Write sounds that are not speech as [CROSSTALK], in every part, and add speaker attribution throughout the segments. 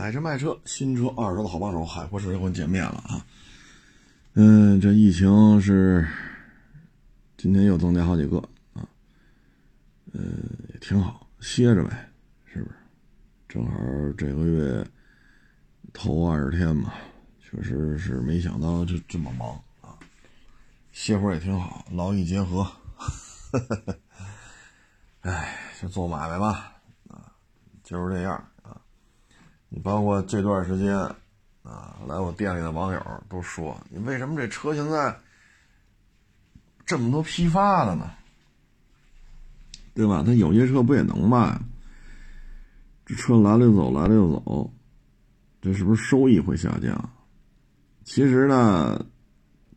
Speaker 1: 买车卖车，新车二手的好帮手，海阔试车又跟见面了啊！嗯，这疫情是今天又增加好几个啊，嗯，也挺好，歇着呗，是不是？正好这个月头二十天嘛，确实是没想到就这么忙啊，歇会儿也挺好，劳逸结合。[LAUGHS] 哎，就做买卖吧，啊，就是这样。你包括这段时间，啊，来我店里的网友都说：“你为什么这车现在这么多批发的呢？对吧？他有些车不也能卖？这车来了就走，来了就走，这是不是收益会下降？其实呢，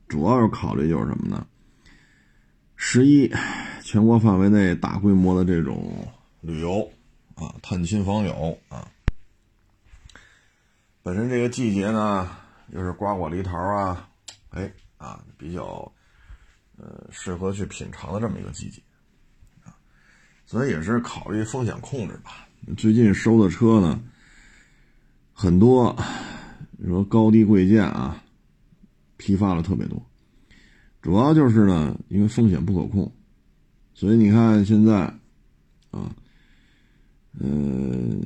Speaker 1: 主要是考虑就是什么呢？十一，全国范围内大规模的这种旅游啊，探亲访友啊。”本身这个季节呢，又是瓜果梨桃啊，哎啊，比较呃适合去品尝的这么一个季节啊，所以也是考虑风险控制吧。最近收的车呢，很多，你说高低贵贱啊，批发了特别多，主要就是呢，因为风险不可控，所以你看现在啊，嗯，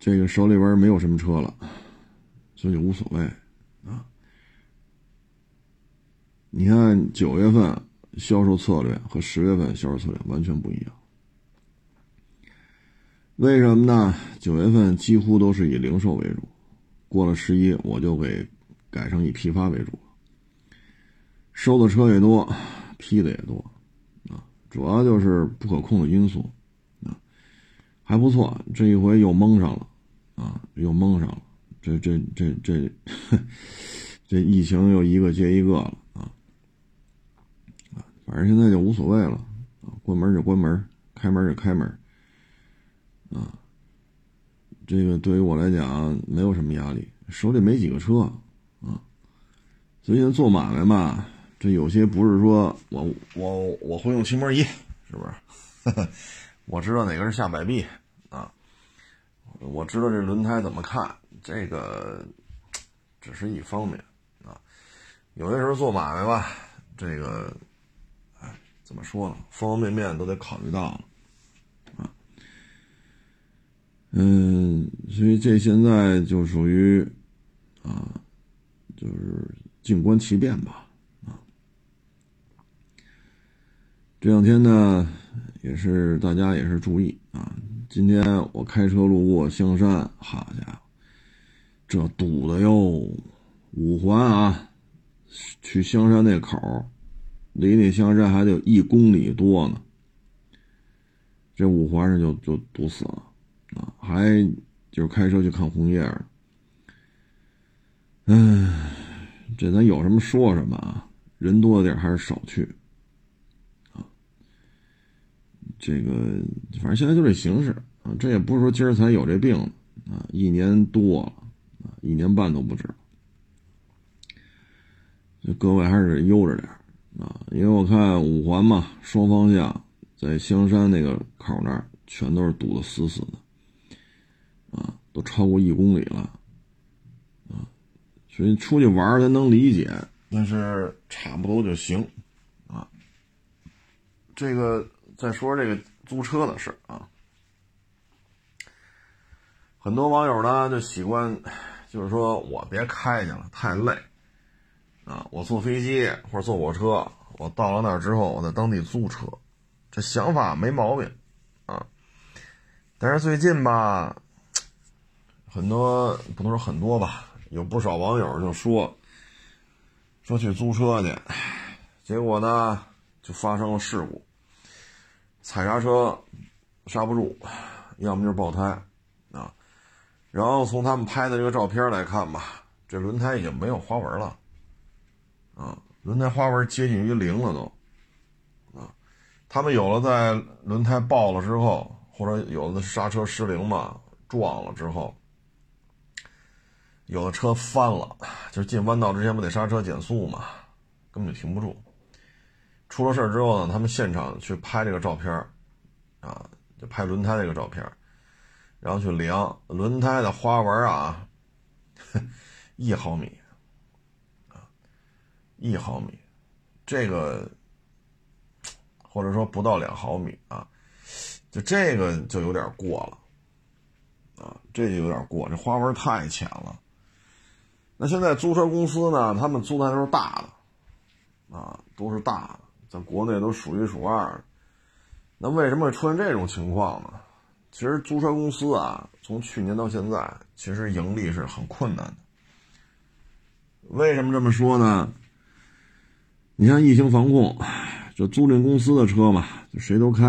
Speaker 1: 这个手里边没有什么车了。所以无所谓，啊！你看九月份销售策略和十月份销售策略完全不一样。为什么呢？九月份几乎都是以零售为主，过了十一我就给改成以批发为主收的车也多，批的也多，啊，主要就是不可控的因素，啊，还不错，这一回又蒙上了，啊，又蒙上了。这这这这，这疫情又一个接一个了啊！啊，反正现在就无所谓了，关门就关门，开门就开门，啊，这个对于我来讲没有什么压力，手里没几个车啊，所以做买卖嘛，这有些不是说我我我会用漆膜仪，是不是？[LAUGHS] 我知道哪个是下摆臂，我知道这轮胎怎么看。这个只是一方面啊，有些时候做买卖吧，这个哎，怎么说呢？方方面面都得考虑到啊。嗯，所以这现在就属于啊，就是静观其变吧啊。这两天呢，也是大家也是注意啊。今天我开车路过香山，好家伙！这堵的哟，五环啊，去香山那口离那香山还得有一公里多呢。这五环上就就堵死了啊，还就是开车去看红叶。唉，这咱有什么说什么啊，人多的地儿还是少去啊。这个反正现在就这形势啊，这也不是说今儿才有这病啊，一年多了啊。一年半都不止，各位还是悠着点啊，因为我看五环嘛，双方向在香山那个口那儿全都是堵得死死的，啊，都超过一公里了，啊，所以出去玩咱能理解，但是差不多就行，啊，这个再说这个租车的事啊，很多网友呢就喜欢。就是说我别开去了，太累，啊，我坐飞机或者坐火车，我到了那儿之后，我在当地租车，这想法没毛病，啊，但是最近吧，很多不能说很多吧，有不少网友就说，说去租车去，结果呢就发生了事故，踩刹车刹不住，要么就是爆胎啊。然后从他们拍的这个照片来看吧，这轮胎已经没有花纹了，啊，轮胎花纹接近于零了都，啊，他们有了在轮胎爆了之后，或者有的刹车失灵嘛，撞了之后，有的车翻了，就是进弯道之前不得刹车减速嘛，根本就停不住。出了事之后呢，他们现场去拍这个照片，啊，就拍轮胎这个照片。然后去量轮胎的花纹啊，一毫米啊，一毫米，这个或者说不到两毫米啊，就这个就有点过了啊，这就有点过，这花纹太浅了。那现在租车公司呢，他们租的都是大的啊，都是大的，在国内都数一数二。那为什么会出现这种情况呢？其实租车公司啊，从去年到现在，其实盈利是很困难的。为什么这么说呢？你像疫情防控，这租赁公司的车嘛，谁都开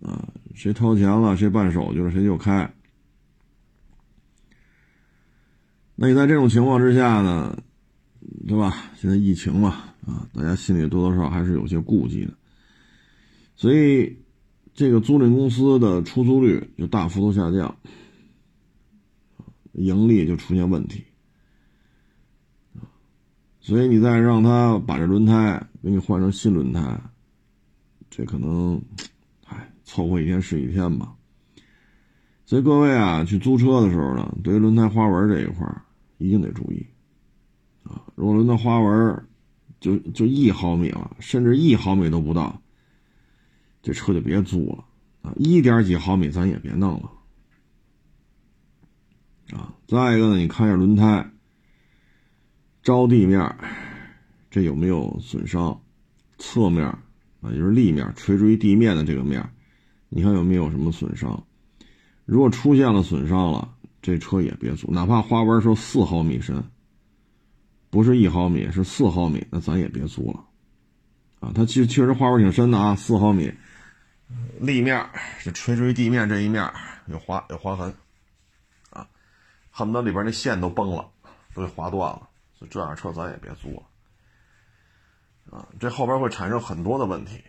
Speaker 1: 啊，谁掏钱了，谁办手续了，谁就开。那你在这种情况之下呢，对吧？现在疫情嘛，啊，大家心里多多少少还是有些顾忌的，所以。这个租赁公司的出租率就大幅度下降，盈利就出现问题，所以你再让他把这轮胎给你换成新轮胎，这可能，哎，凑合一天是一天吧。所以各位啊，去租车的时候呢，对于轮胎花纹这一块一定得注意，啊，如果轮胎花纹就就一毫米了，甚至一毫米都不到。这车就别租了啊！一点几毫米咱也别弄了啊！再一个呢，你看一下轮胎，着地面这有没有损伤？侧面啊，就是立面垂直于地面的这个面，你看有没有什么损伤？如果出现了损伤了，这车也别租，哪怕花纹说四毫米深，不是一毫米，是四毫米，那咱也别租了啊！它其实确实花纹挺深的啊，四毫米。立面是垂直于地面这一面有划有划痕，啊，恨不得里边那线都崩了，都给划断了。所以这样车咱也别租了，啊，这后边会产生很多的问题。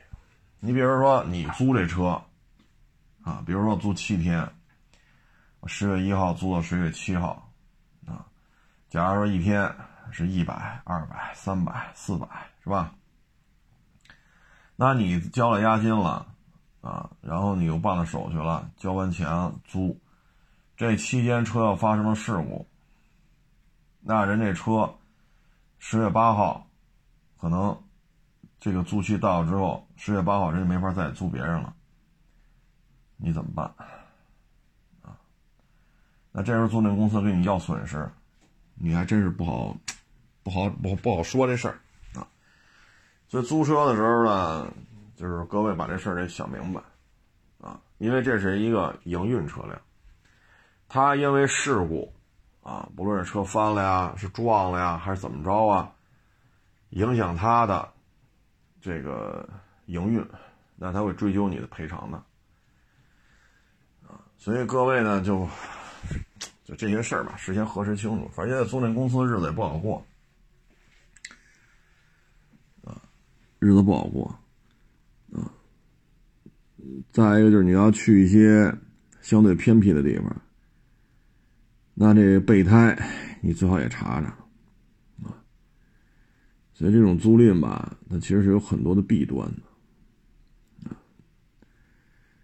Speaker 1: 你比如说你租这车，啊，比如说租七天，十月一号租到十月七号，啊，假如说一天是一百、二百、三百、四百，是吧？那你交了押金了。啊，然后你又办了手续了，交完钱租，这期间车要发生了事故，那人这车十月八号可能这个租期到了之后，十月八号人家没法再租别人了，你怎么办？啊，那这时候租赁公司跟你要损失，你还真是不好不好不不好说这事儿啊。所以租车的时候呢。就是各位把这事儿得想明白，啊，因为这是一个营运车辆，它因为事故，啊，不论是车翻了呀，是撞了呀，还是怎么着啊，影响它的这个营运，那他会追究你的赔偿的，啊，所以各位呢，就 [TSK] 就这些事儿吧，事先核实清楚。反正现在租赁公司日子也不好过，日子不好过。啊，再一个就是你要去一些相对偏僻的地方，那这备胎你最好也查查啊。所以这种租赁吧，它其实是有很多的弊端的啊。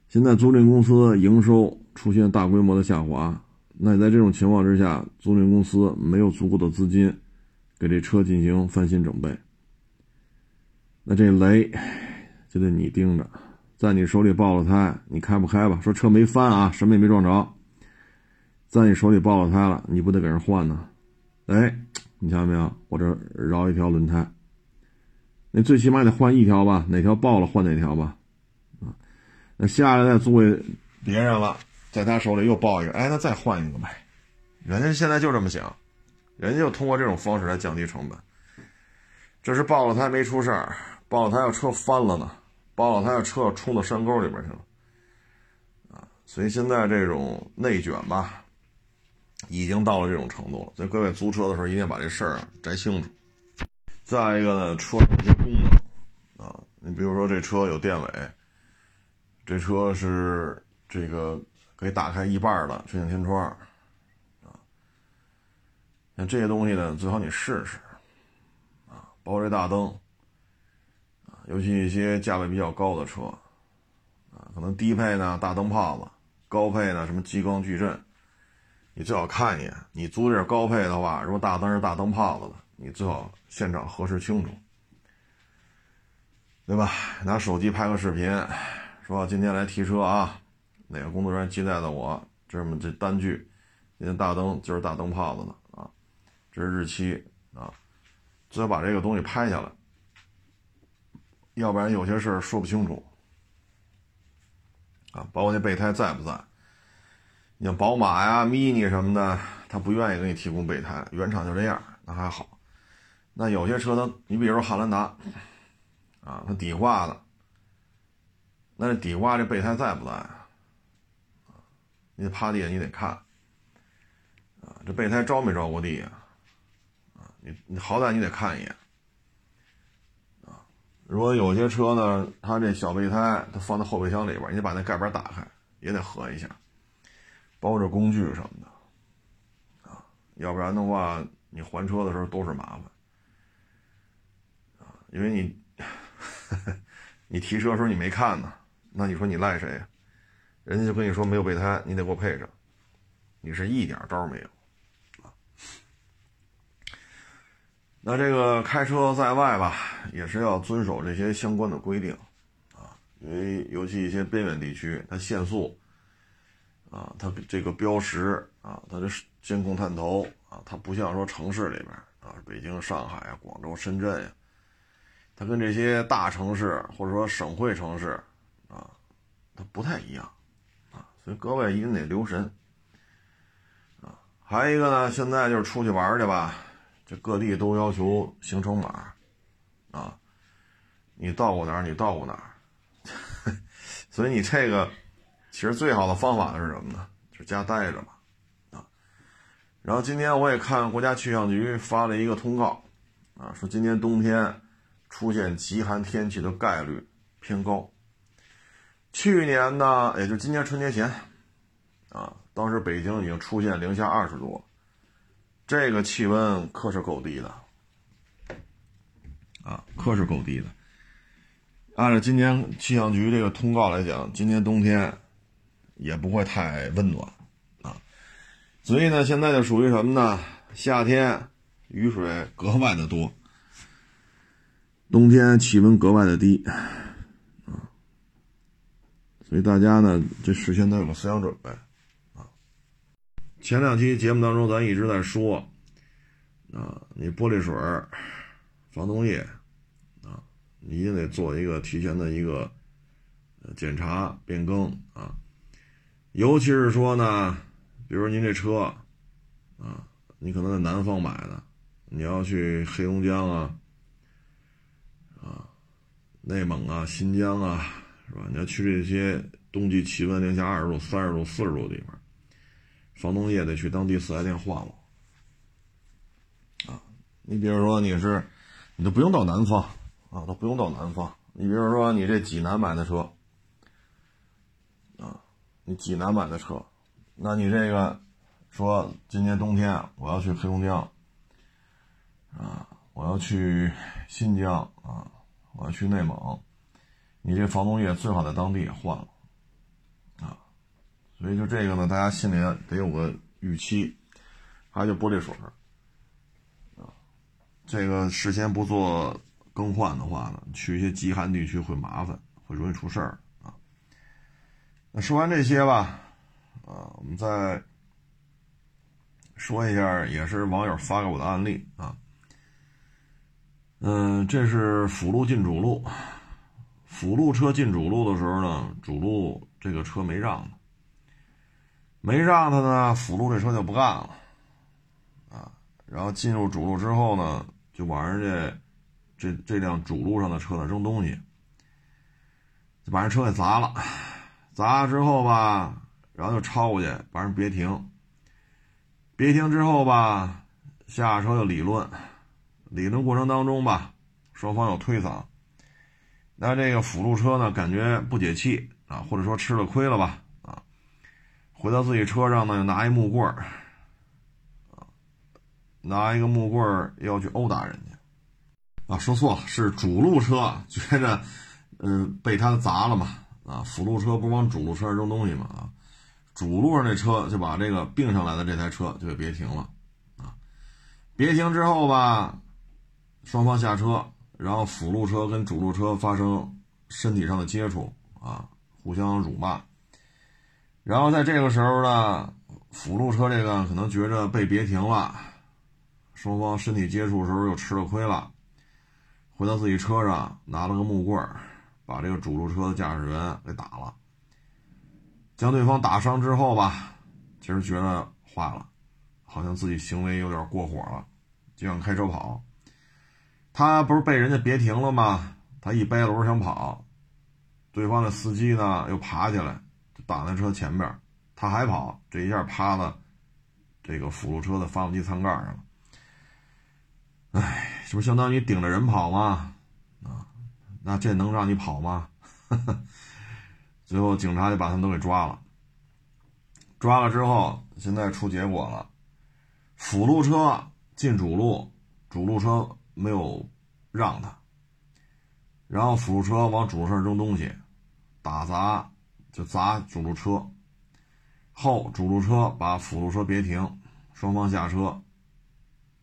Speaker 1: 现在租赁公司营收出现大规模的下滑，那你在这种情况之下，租赁公司没有足够的资金给这车进行翻新整备，那这雷。就得你盯着，在你手里爆了胎，你开不开吧？说车没翻啊，什么也没撞着，在你手里爆了胎了，你不得给人换呢？哎，你瞧见没有？我这绕一条轮胎，那最起码得换一条吧？哪条爆了换哪条吧？啊，那下来再租给别人了，在他手里又爆一个，哎，那再换一个呗。人家现在就这么想，人家就通过这种方式来降低成本。这是爆了胎没出事儿，爆了胎要车翻了呢。包了他的车冲到山沟里边去了，啊，所以现在这种内卷吧，已经到了这种程度了。所以各位租车的时候，一定要把这事儿啊摘清楚。再一个呢，车上一些功能啊，你比如说这车有电尾，这车是这个可以打开一半的全景天窗，啊，像这些东西呢，最好你试试，啊，包括这大灯。尤其一些价位比较高的车，啊，可能低配呢大灯泡子，高配呢什么激光矩阵，你最好看一眼。你租这高配的话，如果大灯是大灯泡子的，你最好现场核实清楚，对吧？拿手机拍个视频，说今天来提车啊，哪个工作人员接待的我，这么这单据，今天大灯就是大灯泡子的啊，这是日期啊，最好把这个东西拍下来，要不然有些事说不清楚。啊，包括那备胎在不在？你像宝马呀、mini 什么的，他不愿意给你提供备胎，原厂就这样，那还好。那有些车它，你比如说汉兰达，啊，它底挂的，那底挂这备胎在不在？你得趴地下，你得看，啊，这备胎着没着过地啊？啊，你你好歹你得看一眼。如果有些车呢，它这小备胎它放在后备箱里边，你得把那盖板打开，也得合一下，包着工具什么的，啊，要不然的话，你还车的时候都是麻烦，啊，因为你 [LAUGHS] 你提车时候你没看呢，那你说你赖谁呀？人家就跟你说没有备胎，你得给我配上，你是一点招没有。那这个开车在外吧，也是要遵守这些相关的规定，啊，因为尤其一些边远地区，它限速，啊，它这个标识啊，它的监控探头啊，它不像说城市里边啊，北京、上海啊、广州、深圳呀，它跟这些大城市或者说省会城市啊，它不太一样，啊，所以各位一定得留神，啊，还有一个呢，现在就是出去玩去吧。这各地都要求行程码，啊，你到过哪儿，你到过哪儿，[LAUGHS] 所以你这个其实最好的方法是什么呢？就家待着吧，啊。然后今天我也看国家气象局发了一个通告，啊，说今年冬天出现极寒天气的概率偏高。去年呢，也就今年春节前，啊，当时北京已经出现零下二十度。这个气温可是够低的，啊，可是够低的。按照今年气象局这个通告来讲，今年冬天也不会太温暖，啊，所以呢，现在就属于什么呢？夏天雨水格外的多，冬天气温格外的低，啊，所以大家呢，这事先都有个思想准备。前两期节目当中，咱一直在说，啊，你玻璃水、防冻液，啊，你一定得做一个提前的一个检查变更啊。尤其是说呢，比如您这车，啊，你可能在南方买的，你要去黑龙江啊，啊，内蒙啊、新疆啊，是吧？你要去这些冬季气温零下二十度、三十度、四十度的地方。防冻液得去当地四 S 店换了，啊，你比如说你是，你都不用到南方，啊，都不用到南方。你比如说你这济南买的车，啊，你济南买的车，那你这个说今年冬天我要去黑龙江，啊，我要去新疆，啊，我要去内蒙，你这防冻液最好在当地也换了。所以就这个呢，大家心里得有个预期。还有就玻璃水啊，这个事先不做更换的话呢，去一些极寒地区会麻烦，会容易出事儿啊。那说完这些吧，啊，我们再说一下，也是网友发给我的案例啊。嗯，这是辅路进主路，辅路车进主路的时候呢，主路这个车没让。没让他呢，辅路这车就不干了，啊，然后进入主路之后呢，就往人家这这辆主路上的车呢扔东西，就把人车给砸了，砸了之后吧，然后就超过去把人别停，别停之后吧，下车就理论，理论过程当中吧，双方有推搡，那这个辅路车呢感觉不解气啊，或者说吃了亏了吧。回到自己车上呢，又拿一木棍儿，拿一个木棍儿要去殴打人家，啊，说错了，是主路车觉着，嗯，被他砸了嘛，啊，辅路车不往主路车上扔东西嘛，啊，主路上那车就把这个并上来的这台车就给别停了，啊，别停之后吧，双方下车，然后辅路车跟主路车发生身体上的接触，啊，互相辱骂，然后在这个时候呢，辅路车这个可能觉着被别停了，双方身体接触的时候又吃了亏了，回到自己车上拿了个木棍，把这个主路车的驾驶员给打了。将对方打伤之后吧，其实觉得坏了，好像自己行为有点过火了，就想开车跑。他不是被人家别停了吗？他一掰轮想跑，对方的司机呢又爬起来挡在车前边，他还跑，这一下趴到这个辅路车的发动机舱盖上了。哎，这不相当于顶着人跑吗？啊，那这能让你跑吗？[LAUGHS] 最后警察就把他们都给抓了。抓了之后，现在出结果了，辅路车进主路，主路车没有让他，然后辅路车往主路上扔东西，打砸就砸主路车，后主路车把辅路车别停，双方下车，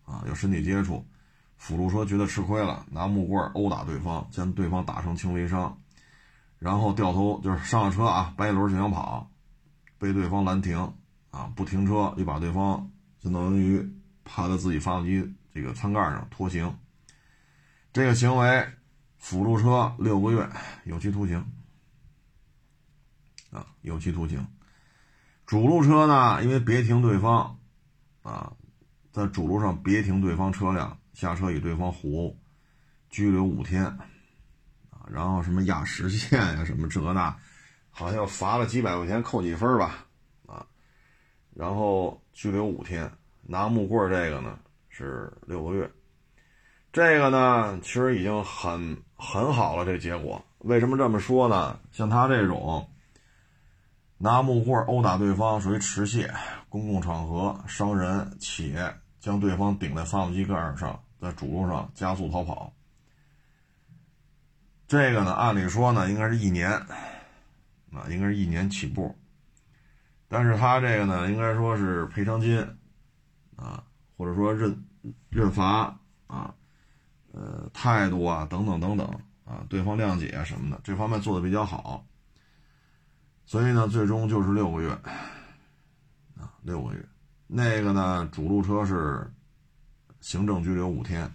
Speaker 1: 啊，有身体接触，辅路车觉得吃亏了，拿木棍殴打对方，将对方打成轻微伤。然后掉头就是上了车啊，掰一轮就想跑，被对方拦停啊，不停车又把对方相当于趴在自己发动机这个舱盖上拖行。这个行为，辅路车六个月有期徒刑啊，有期徒刑。主路车呢，因为别停对方啊，在主路上别停对方车辆，下车与对方互殴，拘留五天。然后什么压实线呀，什么这那，好像罚了几百块钱，扣几分吧，啊，然后拘留五天，拿木棍这个呢是六个月，这个呢其实已经很很好了，这结果为什么这么说呢？像他这种拿木棍殴打对方，属于持械，公共场合伤人，且将对方顶在发动机盖上，在主路上加速逃跑。这个呢，按理说呢，应该是一年，啊，应该是一年起步。但是他这个呢，应该说是赔偿金，啊，或者说认认罚啊，呃，态度啊，等等等等啊，对方谅解什么的，这方面做的比较好。所以呢，最终就是六个月，啊，六个月。那个呢，主路车是行政拘留五天。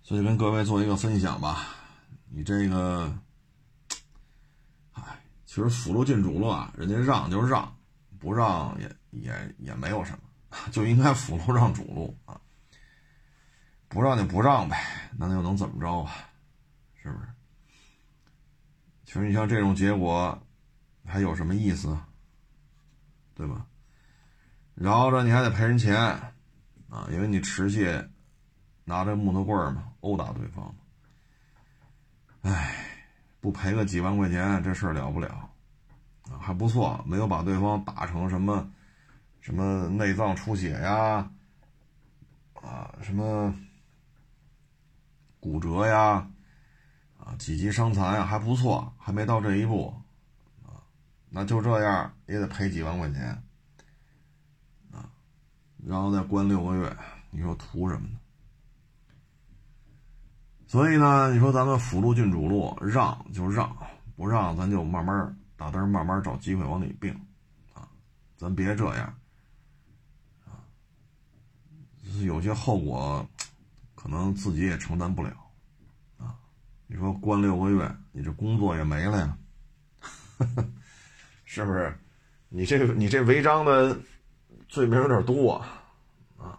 Speaker 1: 所以跟各位做一个分享吧，你这个，哎，其实辅路进主路啊，人家让就让，不让也也也没有什么，就应该辅路让主路啊，不让就不让呗，那又能怎么着啊？是不是？其实你像这种结果，还有什么意思？对吧？饶着你还得赔人钱啊，因为你持械。拿着木头棍儿嘛，殴打对方。哎，不赔个几万块钱，这事儿了不了啊？还不错，没有把对方打成什么什么内脏出血呀，啊，什么骨折呀，几级伤残呀，还不错，还没到这一步啊。那就这样也得赔几万块钱啊，然后再关六个月，你说图什么呢？所以呢，你说咱们辅路进主路，让就让，不让咱就慢慢打灯，慢慢找机会往里并，啊，咱别这样，啊，有些后果可能自己也承担不了，你说关六个月，你这工作也没了呀，[LAUGHS] 是不是？你这你这违章的罪名有点多，啊，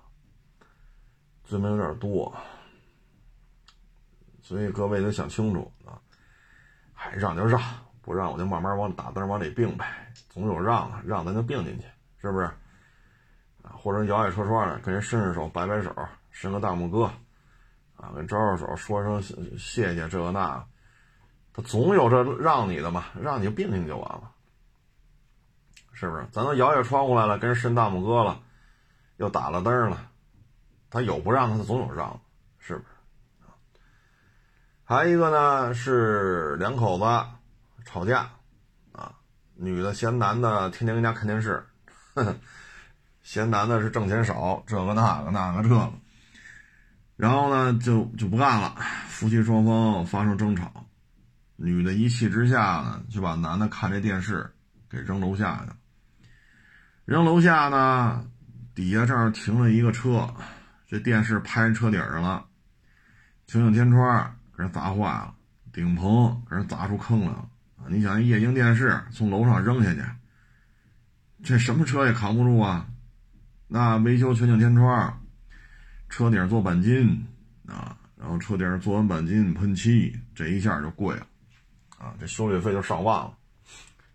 Speaker 1: 罪名有点多。所以各位得想清楚啊，还让就让，不让我就慢慢往打灯往里并呗，总有让的，让咱就并进去，是不是？啊，或者摇摇车窗的跟人伸伸手，摆摆手，伸个大拇哥，啊，跟招招手，说声谢谢这个那，他总有这让你的嘛，让你就并进去就完了，是不是？咱都摇下窗户来了，跟人伸大拇哥了，又打了灯了，他有不让他，他总有让，是不是？还有一个呢是两口子吵架，啊，女的嫌男的天天跟家看电视，[LAUGHS] 嫌男的是挣钱少，这个那个那个这个，然后呢就就不干了，夫妻双方发生争吵，女的一气之下呢就把男的看这电视给扔楼下去了，扔楼下呢底下这儿停了一个车，这电视拍车顶上了，全景天窗给人砸坏了，顶棚给人砸出坑来了。你想，液晶电视从楼上扔下去，这什么车也扛不住啊！那维修全景天窗，车顶做钣金啊，然后车顶做完钣金喷漆，这一下就贵了啊！这修理费就上万了。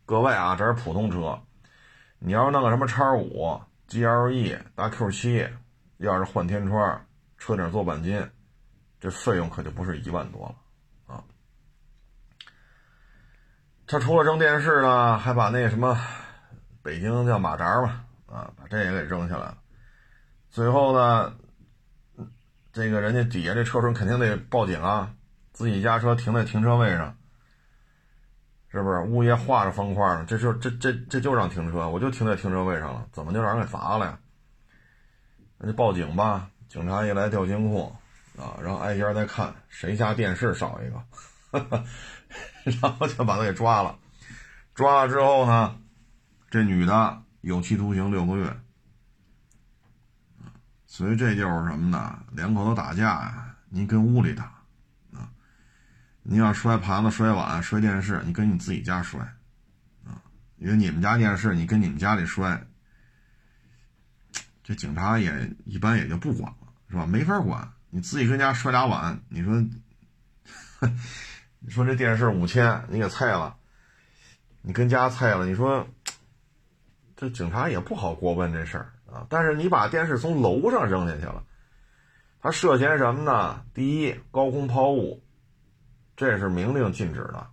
Speaker 1: 各位啊，这是普通车，你要是弄个什么叉五、GLE、大 Q 七，要是换天窗、车顶做钣金，这费用可就不是一万多了。他除了扔电视呢，还把那什么，北京叫马扎嘛，啊，把这也给扔下来了。最后呢，这个人家底下这车主肯定得报警啊，自己家车停在停车位上，是不是？物业画着方块呢，这就这这这就让停车，我就停在停车位上了，怎么就让人给砸了呀？那就报警吧，警察一来调监控，啊，然后挨家再看谁家电视少一个。[LAUGHS] 然后就把他给抓了，抓了之后呢，这女的有期徒刑六个月。所以这就是什么呢？两口子打架呀，你跟屋里打啊，你要摔盘子、摔碗、摔电视，你跟你自己家摔啊，因为你们家电视你跟你们家里摔，这警察也一般也就不管了，是吧？没法管，你自己跟家摔俩碗，你说。[LAUGHS] 你说这电视五千，你给菜了，你跟家菜了，你说这警察也不好过问这事儿啊。但是你把电视从楼上扔下去了，他涉嫌什么呢？第一，高空抛物，这是明令禁止的。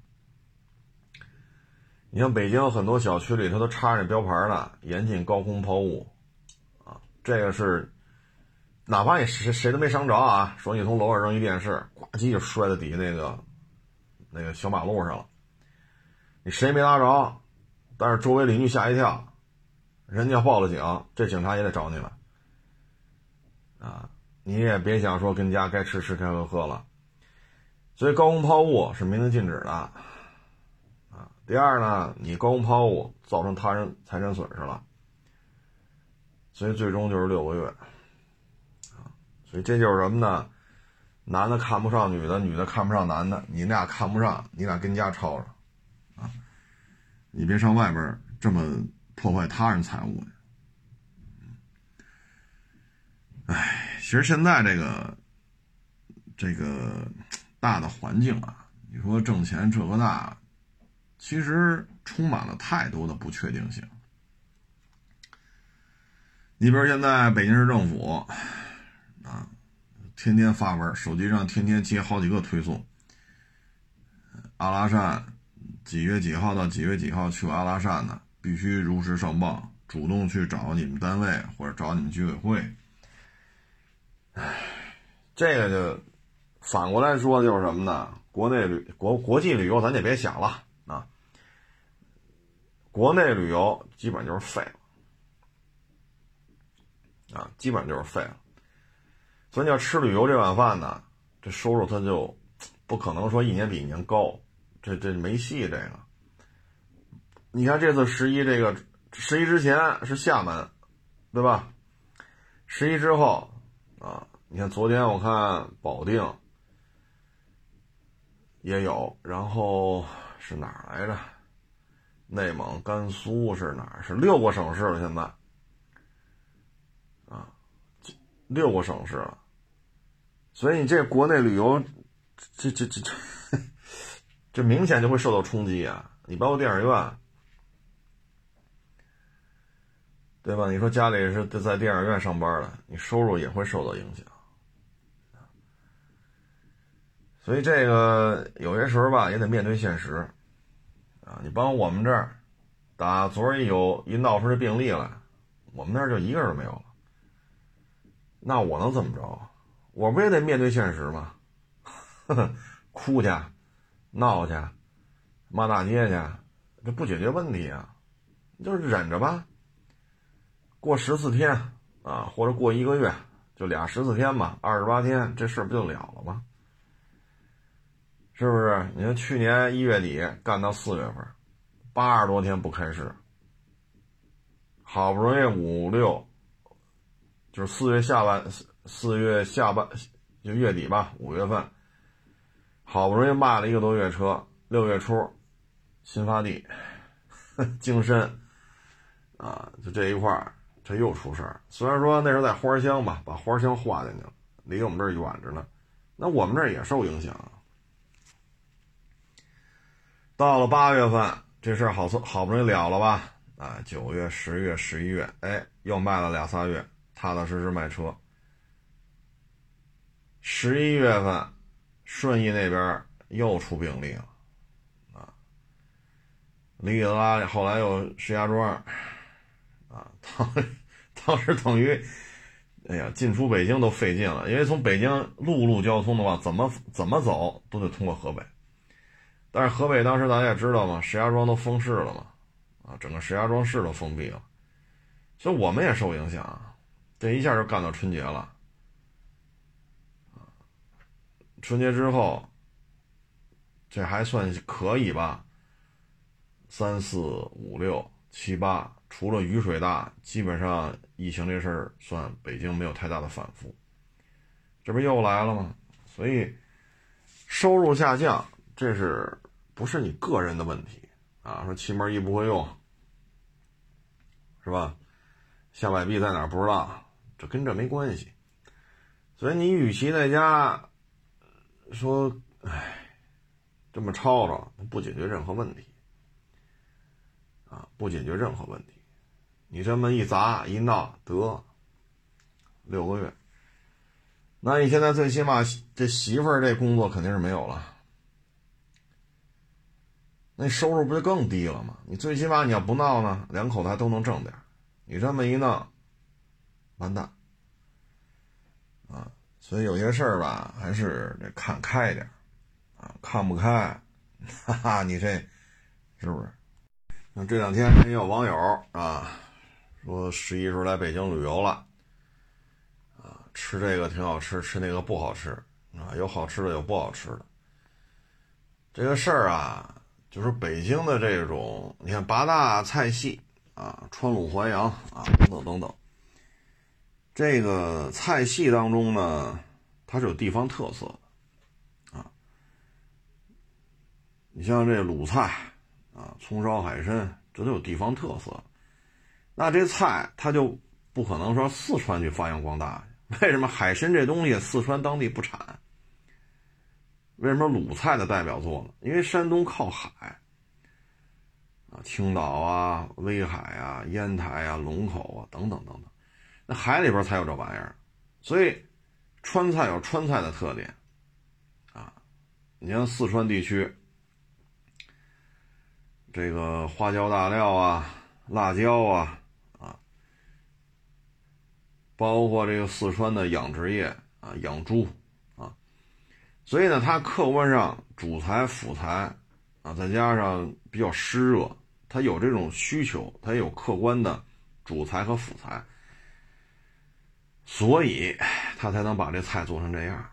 Speaker 1: 你像北京很多小区里，它都插着标牌了，严禁高空抛物啊。这个是，哪怕你谁谁都没伤着啊，说你从楼上扔一电视，呱唧就摔在底下那个。那个小马路上了，你谁没拉着？但是周围邻居吓一跳，人家报了警，这警察也得找你了。啊，你也别想说跟家该吃吃该喝喝了。所以高空抛物是明令禁止的。啊，第二呢，你高空抛物造成他人财产损失了，所以最终就是六个月。啊，所以这就是什么呢？男的看不上女的，女的看不上男的，你俩看不上，你俩跟家吵吵，啊，你别上外边这么破坏他人财物的。哎，其实现在这个这个大的环境啊，你说挣钱这个那，其实充满了太多的不确定性。你比如现在北京市政府，啊。天天发文，手机上天天接好几个推送。阿拉善几月几号到几月几号去阿拉善的，必须如实上报，主动去找你们单位或者找你们居委会。唉，这个就反过来说就是什么呢？国内旅国国际旅游咱就别想了啊，国内旅游基本就是废了啊，基本就是废了。所以你要吃旅游这碗饭呢，这收入它就不可能说一年比一年高，这这没戏。这个，你看这次十一这个十一之前是厦门，对吧？十一之后啊，你看昨天我看保定也有，然后是哪来着？内蒙、甘肃是哪？是六个省市了，现在啊，六个省市了。所以你这国内旅游，这这这这，[LAUGHS] 这明显就会受到冲击啊！你包括电影院，对吧？你说家里是在电影院上班的，你收入也会受到影响。所以这个有些时候吧，也得面对现实啊！你包括我们这儿，打昨儿一有一闹出这病例来，我们那儿就一个人都没有了。那我能怎么着？我不也得面对现实吗？[LAUGHS] 哭去，闹去，骂大街去，这不解决问题啊，就是忍着吧。过十四天啊，或者过一个月，就俩十四天吧，二十八天，这事不就了了吗？是不是？你看去年一月底干到四月份，八十多天不开市，好不容易五六，就是四月下半四四月下半就月底吧，五月份，好不容易卖了一个多月车，六月初，新发地，[LAUGHS] 京深，啊，就这一块儿。这又出事儿。虽然说那时候在花乡吧，把花乡划进去了，离我们这儿远着呢。那我们这儿也受影响。到了八月份，这事儿好好不容易了了吧？啊，九月、十月、十一月，哎，又卖了俩仨月，踏踏实实卖车。十一月份，顺义那边又出病例了，啊，里里拉后来又石家庄。啊，[LAUGHS] 当当时等于，哎呀，进出北京都费劲了，因为从北京陆路交通的话，怎么怎么走都得通过河北。但是河北当时大家也知道嘛，石家庄都封市了嘛，啊，整个石家庄市都封闭了，所以我们也受影响。这一下就干到春节了，春节之后，这还算可以吧？三四五六七八。除了雨水大，基本上疫情这事儿算北京没有太大的反复，这不又来了吗？所以收入下降，这是不是你个人的问题啊？说气门一不会用，是吧？下摆臂在哪不知道，这跟这没关系。所以你与其在家说，哎，这么吵吵，不解决任何问题啊，不解决任何问题。你这么一砸一闹得六个月，那你现在最起码这媳妇儿这工作肯定是没有了，那收入不就更低了吗？你最起码你要不闹呢，两口子还都能挣点你这么一闹，完蛋啊！所以有些事儿吧，还是得看开点啊，看不开，[LAUGHS] 哈哈，你这是不是？那这两天也有网友啊。说十一时候来北京旅游了，啊，吃这个挺好吃，吃那个不好吃，啊，有好吃的，有不好吃的。这个事儿啊，就是北京的这种，你看八大菜系啊，川鲁淮扬啊，等等等等。这个菜系当中呢，它是有地方特色的，啊，你像这鲁菜啊，葱烧海参，这都有地方特色。那这菜它就不可能说四川去发扬光大，为什么海参这东西四川当地不产？为什么鲁菜的代表作呢？因为山东靠海，啊，青岛啊、威海啊、烟台啊、龙口啊等等等等，那海里边才有这玩意儿，所以川菜有川菜的特点，啊，你像四川地区，这个花椒大料啊、辣椒啊。包括这个四川的养殖业啊，养猪啊，所以呢，它客观上主材辅材啊，再加上比较湿热，它有这种需求，它有客观的主材和辅材，所以它才能把这菜做成这样。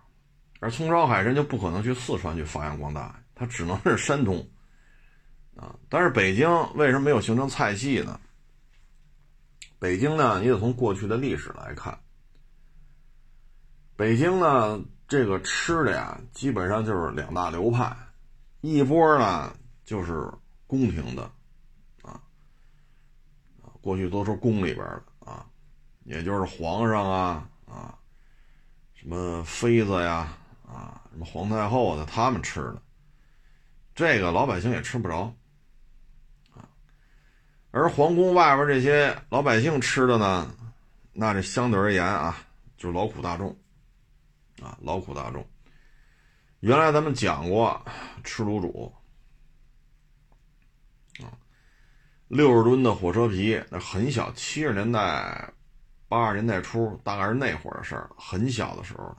Speaker 1: 而葱烧海参就不可能去四川去发扬光大，它只能是山东啊。但是北京为什么没有形成菜系呢？北京呢，你得从过去的历史来看。北京呢，这个吃的呀，基本上就是两大流派，一波呢就是宫廷的，啊，过去都说宫里边的啊，也就是皇上啊啊，什么妃子呀啊，什么皇太后的他们吃的，这个老百姓也吃不着。而皇宫外边这些老百姓吃的呢，那这相对而言啊，就是劳苦大众，啊，劳苦大众。原来咱们讲过吃卤煮，啊，六十吨的火车皮，那很小，七十年代、八十年代初，大概是那会儿的事儿，很小的时候。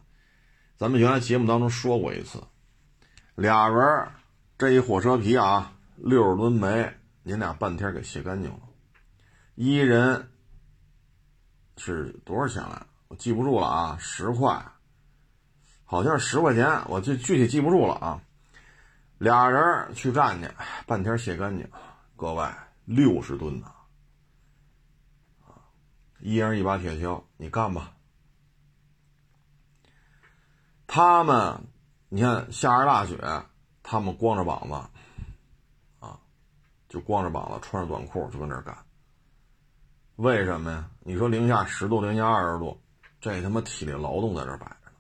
Speaker 1: 咱们原来节目当中说过一次，俩人这一火车皮啊，六十吨煤。您俩半天给卸干净了，一人是多少钱来？我记不住了啊，十块，好像是十块钱，我就具体记不住了啊。俩人去干去，半天卸干净，各位六十吨呢，啊，一人一把铁锹，你干吧。他们，你看下着大雪，他们光着膀子，就光着膀子，穿着短裤就跟那干。为什么呀？你说零下十度、零下二十度，这他妈体力劳动在这摆着呢，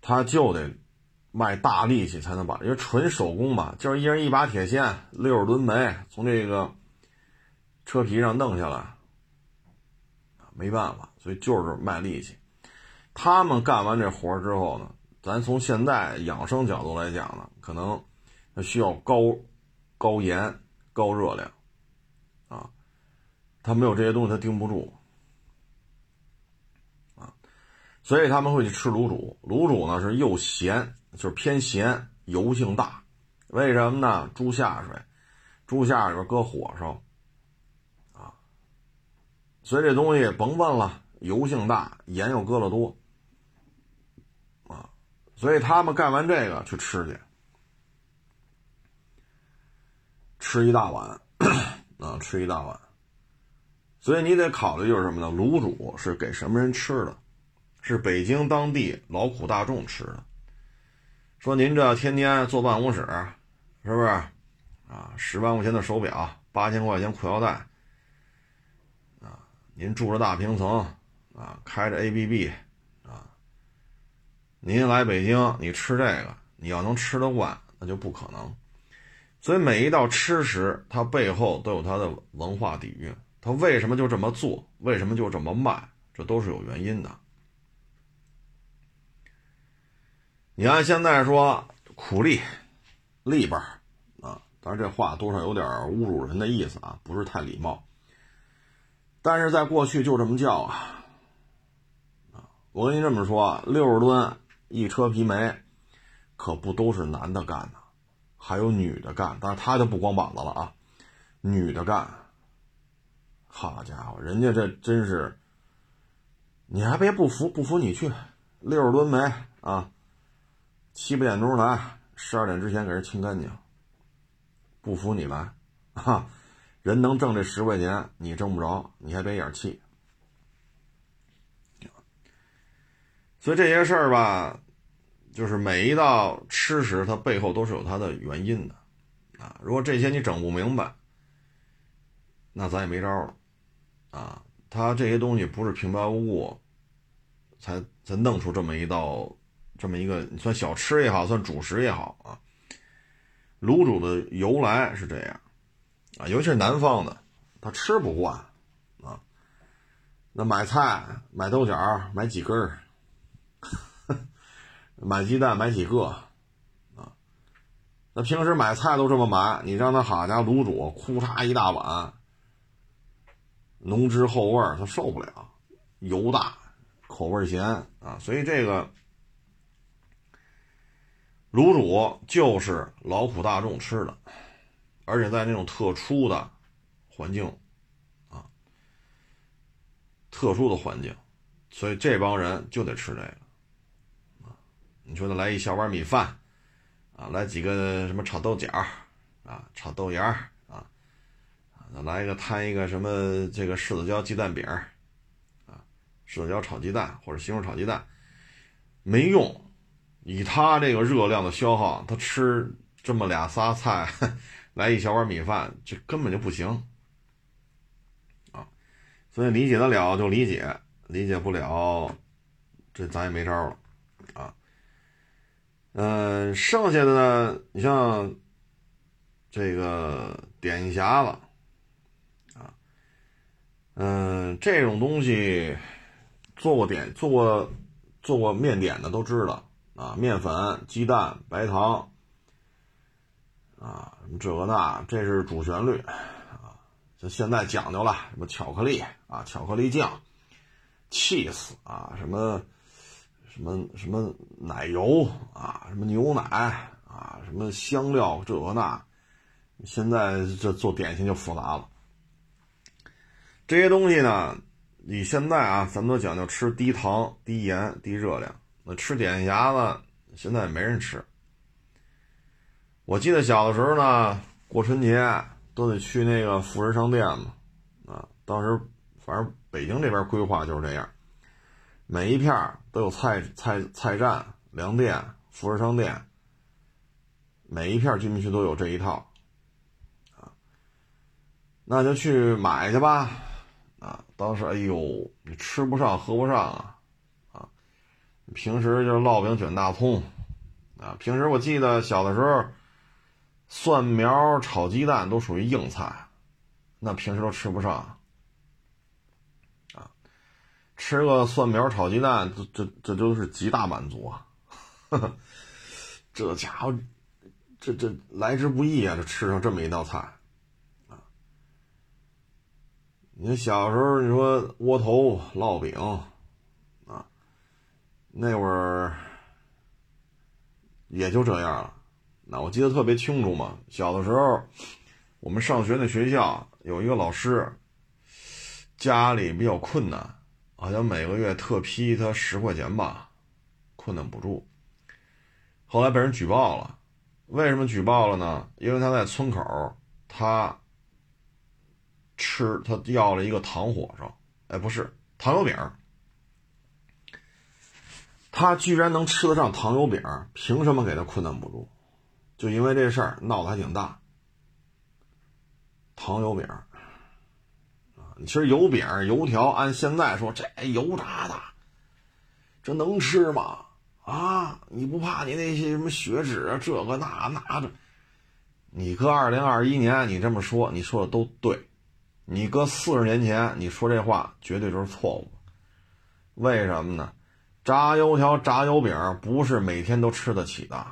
Speaker 1: 他就得。卖大力气才能把，因为纯手工吧，就是一人一把铁锨，六十吨煤从这个车皮上弄下来，没办法，所以就是卖力气。他们干完这活之后呢，咱从现在养生角度来讲呢，可能需要高高盐、高热量啊，他没有这些东西，他顶不住啊，所以他们会去吃卤煮，卤煮呢是又咸。就是偏咸，油性大，为什么呢？猪下水，猪下里边搁火烧，啊，所以这东西甭问了，油性大，盐又搁了多，啊，所以他们干完这个去吃去，吃一大碗，[COUGHS] 啊，吃一大碗，所以你得考虑就是什么呢？卤煮是给什么人吃的？是北京当地劳苦大众吃的。说您这天天坐办公室，是不是？啊，十万块钱的手表，八千块钱裤腰带，啊，您住着大平层，啊，开着 ABB，啊，您来北京，你吃这个，你要能吃得惯，那就不可能。所以每一道吃食，它背后都有它的文化底蕴，它为什么就这么做，为什么就这么卖，这都是有原因的。你按现在说苦力，力吧，啊，当然这话多少有点侮辱人的意思啊，不是太礼貌。但是在过去就这么叫啊，啊，我跟你这么说，六十吨一车皮煤，可不都是男的干的，还有女的干，但是他就不光膀子了啊，女的干。好家伙，人家这真是，你还别不服，不服你去，六十吨煤啊。七八点钟来，十二点之前给人清干净。不服你来，哈，人能挣这十块钱，你挣不着，你还别眼气。所以这些事儿吧，就是每一道吃食，它背后都是有它的原因的，啊，如果这些你整不明白，那咱也没招了，啊，他这些东西不是平白无故才才弄出这么一道。这么一个，你算小吃也好，算主食也好啊。卤煮的由来是这样啊，尤其是南方的，他吃不惯啊。那买菜买豆角买几根儿，买鸡蛋买几个啊。那平时买菜都这么买，你让他好家卤煮，哭嚓一大碗，浓汁厚味他受不了，油大，口味咸啊，所以这个。卤煮就是劳苦大众吃的，而且在那种特殊的环境，啊，特殊的环境，所以这帮人就得吃这个，你说他来一小碗米饭，啊，来几个什么炒豆角，啊，炒豆芽，啊，啊，来一个摊一个什么这个柿子椒鸡蛋饼，啊，柿子椒炒鸡蛋或者西红柿炒鸡蛋，没用。以他这个热量的消耗，他吃这么俩仨菜，[LAUGHS] 来一小碗米饭，这根本就不行啊！所以理解得了就理解，理解不了，这咱也没招了。嗯，剩下的呢，你像这个点心匣子啊，嗯，这种东西做过点做过做过面点的都知道。啊，面粉、鸡蛋、白糖，啊，什么这个那，这是主旋律，啊，就现在讲究了，什么巧克力啊，巧克力酱，cheese 啊，什么什么什么奶油啊，什么牛奶啊，什么香料这个那，现在这做点心就复杂了。这些东西呢，你现在啊，咱们都讲究吃低糖、低盐、低热量。那吃点心匣子，现在没人吃。我记得小的时候呢，过春节都得去那个富士商店嘛，啊，当时反正北京这边规划就是这样，每一片都有菜菜菜站、粮店、服饰商店，每一片居民区都有这一套，啊，那就去买去吧，啊，当时哎呦，你吃不上喝不上啊，啊，平时就是烙饼卷大葱，啊，平时我记得小的时候。蒜苗炒鸡蛋都属于硬菜，那平时都吃不上。吃个蒜苗炒鸡蛋，这这这都是极大满足啊！这家伙，这这来之不易啊！这吃上这么一道菜啊！你小时候你说窝头、烙饼啊，那会儿也就这样了。那我记得特别清楚嘛，小的时候，我们上学那学校有一个老师，家里比较困难，好像每个月特批他十块钱吧，困难补助。后来被人举报了，为什么举报了呢？因为他在村口，他吃他要了一个糖火烧，哎，不是糖油饼，他居然能吃得上糖油饼，凭什么给他困难补助？就因为这事儿闹得还挺大，糖油饼，其实油饼、油条按现在说，这油炸的，这能吃吗？啊，你不怕你那些什么血脂啊，这个那那的？你搁二零二一年你这么说，你说的都对，你搁四十年前你说这话绝对就是错误。为什么呢？炸油条、炸油饼不是每天都吃得起的。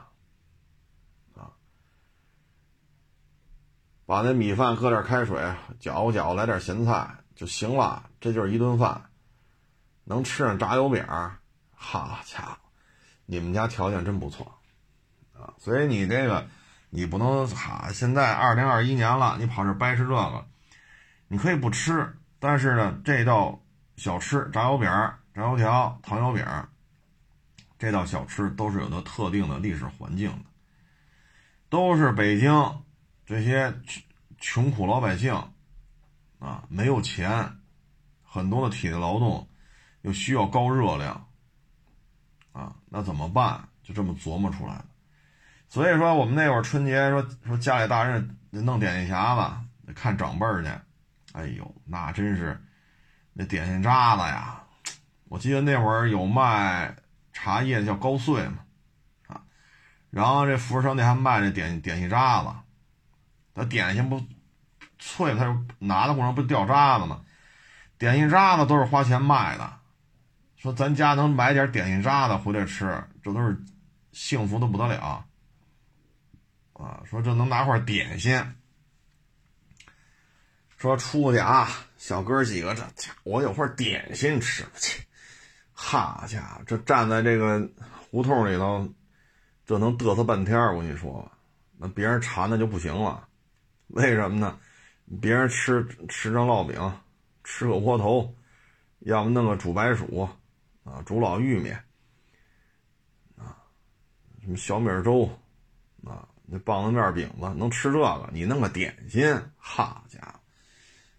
Speaker 1: 把那米饭搁点开水，搅和搅和，来点咸菜就行了，这就是一顿饭。能吃上炸油饼，好家伙，你们家条件真不错啊！所以你这个，你不能哈，现在二零二一年了，你跑这掰扯这个，你可以不吃，但是呢，这道小吃炸油饼、炸油条、糖油饼，这道小吃都是有它特定的历史环境的，都是北京。这些穷穷苦老百姓啊，没有钱，很多的体力劳动又需要高热量啊，那怎么办？就这么琢磨出来的。所以说，我们那会儿春节说说家里大人弄点心匣子，看长辈儿去，哎呦，那真是那点心渣子呀！我记得那会儿有卖茶叶的叫高碎嘛，啊，然后这服务商店还卖这点点心渣子。那点心不脆，他拿的过程不掉渣子吗？点心渣子都是花钱卖的。说咱家能买点点心渣子回来吃，这都是幸福的不得了啊！说这能拿块点心，说出去啊，小哥几个这我有块点心吃去。好家伙，这站在这个胡同里头，这能嘚瑟半天我跟你说，那别人馋的就不行了。为什么呢？别人吃吃张烙饼，吃个窝头，要么弄个煮白薯，啊，煮老玉米，啊，什么小米粥，啊，那棒子面饼子，能吃这个？你弄个点心，哈家伙，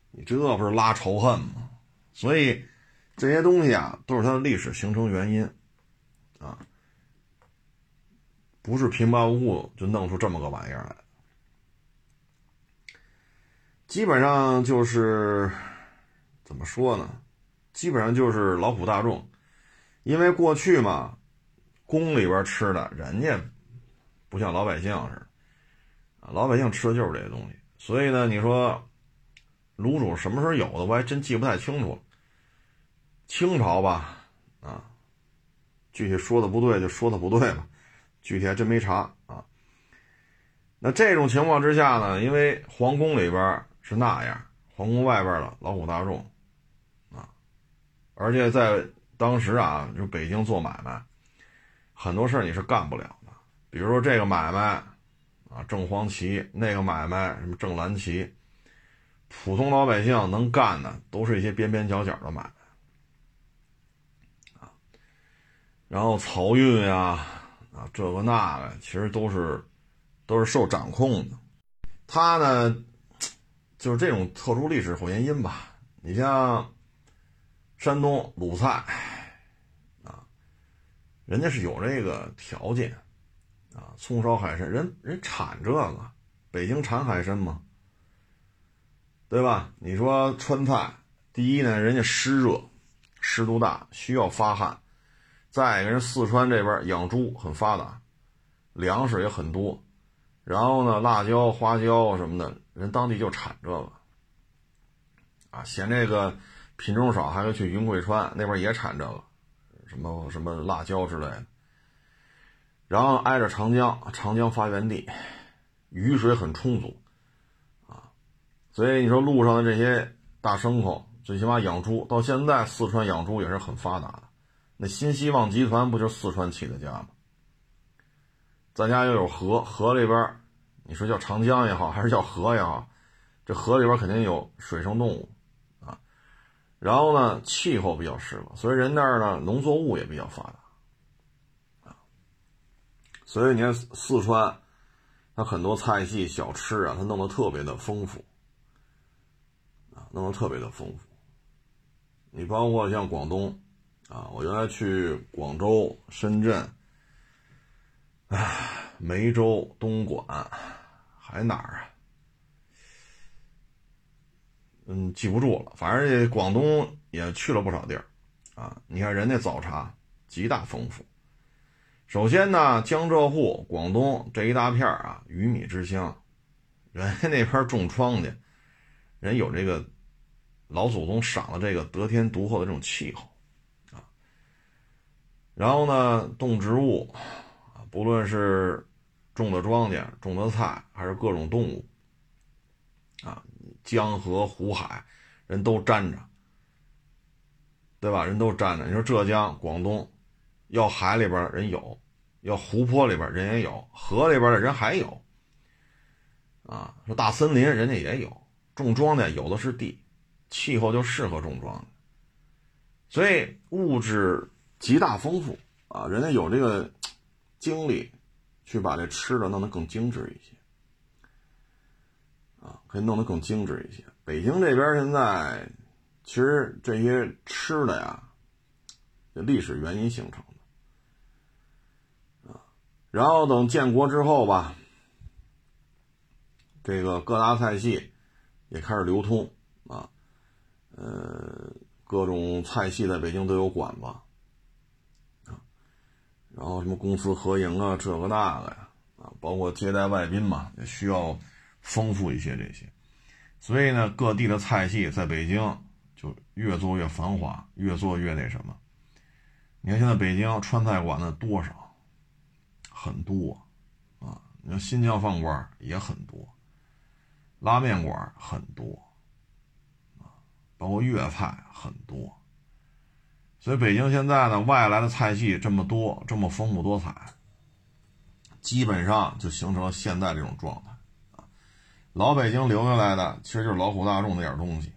Speaker 1: 你这不是拉仇恨吗？所以这些东西啊，都是它的历史形成原因，啊，不是平白无故就弄出这么个玩意儿来。基本上就是怎么说呢？基本上就是劳苦大众，因为过去嘛，宫里边吃的，人家不像老百姓似的，啊，老百姓吃的就是这些东西。所以呢，你说卤煮什么时候有的，我还真记不太清楚了。清朝吧，啊，具体说的不对就说的不对吧，具体还真没查啊。那这种情况之下呢，因为皇宫里边。是那样，皇宫外边的劳苦大众，啊，而且在当时啊，就北京做买卖，很多事你是干不了的。比如说这个买卖，啊，正黄旗那个买卖什么正蓝旗，普通老百姓能干的都是一些边边角角的买卖啊。然后漕运呀，啊这个那个，其实都是都是受掌控的。他呢，就是这种特殊历史或原因吧。你像山东鲁菜啊，人家是有这个条件。啊，葱烧海参，人人产这个，北京产海参吗？对吧？你说川菜，第一呢，人家湿热，湿度大，需要发汗；再一个人四川这边养猪很发达，粮食也很多，然后呢，辣椒、花椒什么的，人当地就产这个。啊，嫌这个品种少，还要去云贵川那边也产这个，什么什么辣椒之类的。然后挨着长江，长江发源地，雨水很充足，啊，所以你说路上的这些大牲口，最起码养猪，到现在四川养猪也是很发达的。那新希望集团不就四川起的家吗？咱家又有河，河里边，你说叫长江也好，还是叫河也好，这河里边肯定有水生动物，啊，然后呢，气候比较适合，所以人那儿呢，农作物也比较发达啊。所以你看四川，它很多菜系小吃啊，它弄得特别的丰富，啊，弄得特别的丰富。你包括像广东，啊，我原来去广州、深圳，唉，梅州、东莞，还哪儿啊？嗯，记不住了。反正这广东也去了不少地儿，啊，你看人家早茶极大丰富。首先呢，江浙沪、广东这一大片啊，鱼米之乡，人家那边种庄稼，人有这个老祖宗赏了这个得天独厚的这种气候啊。然后呢，动植物，不论是种的庄稼、种的菜，还是各种动物啊，江河湖海，人都沾着，对吧？人都沾着。你说浙江、广东。要海里边人有，要湖泊里边人也有，河里边的人还有，啊，说大森林人家也有，种庄稼有的是地，气候就适合种庄稼，所以物质极大丰富啊，人家有这个精力去把这吃的弄得更精致一些，啊，可以弄得更精致一些。北京这边现在其实这些吃的呀，历史原因形成的。然后等建国之后吧，这个各大菜系也开始流通啊，呃，各种菜系在北京都有馆子，然后什么公私合营啊，这个那个呀，啊，包括接待外宾嘛，也需要丰富一些这些，所以呢，各地的菜系在北京就越做越繁华，越做越那什么。你看现在北京川菜馆子多少？很多，啊，你看新疆饭馆也很多，拉面馆很多，啊，包括粤菜很多，所以北京现在呢，外来的菜系这么多，这么丰富多彩，基本上就形成了现在这种状态，啊，老北京留下来的其实就是劳苦大众那点东西，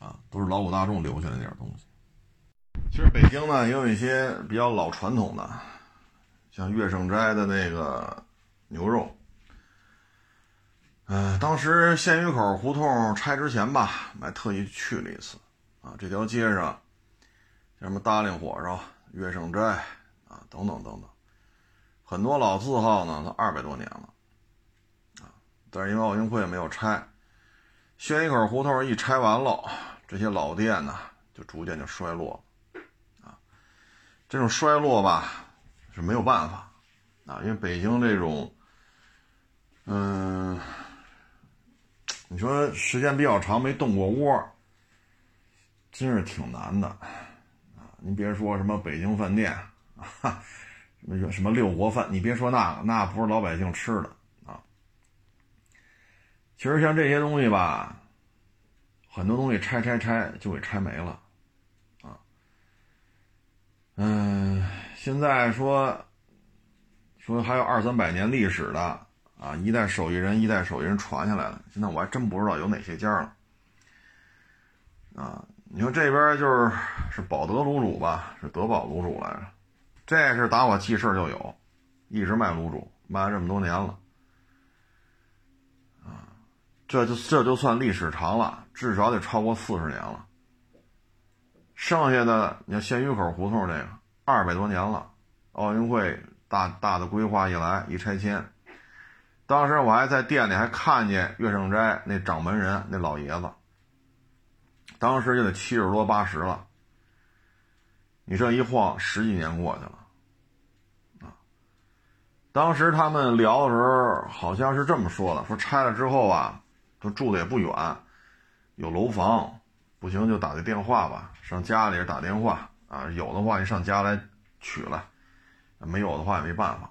Speaker 1: 啊，都是劳苦大众留下的那点东西。其实北京呢，也有一些比较老传统的。像月盛斋的那个牛肉，嗯，当时鲜鱼口胡同拆之前吧，我还特意去了一次啊。这条街上，什么大令火烧、月盛斋啊，等等等等，很多老字号呢，都二百多年了啊。但是因为奥运会没有拆，宣一口胡同一拆完了，这些老店呢，就逐渐就衰落了啊。这种衰落吧。是没有办法啊，因为北京这种，嗯，你说时间比较长没动过窝，真是挺难的您。别说什么北京饭店啊，什么什么六国饭，你别说那个，那不是老百姓吃的啊。其实像这些东西吧，很多东西拆拆拆就给拆没了啊。嗯。现在说说还有二三百年历史的啊，一代手艺人一代手艺人传下来的。现在我还真不知道有哪些家了。啊，你说这边就是是宝德卤煮吧，是德宝卤煮来着，这是打我记事就有，一直卖卤煮，卖了这么多年了。啊，这就这就算历史长了，至少得超过四十年了。剩下的你看鲜鱼口胡同这个二百多年了，奥运会大大的规划一来一拆迁，当时我还在店里还看见岳胜斋那掌门人那老爷子，当时就得七十多八十了。你这一晃十几年过去了，啊，当时他们聊的时候好像是这么说的：说拆了之后啊，都住的也不远，有楼房。不行就打个电话吧，上家里打电话啊，有的话你上家来取来，没有的话也没办法。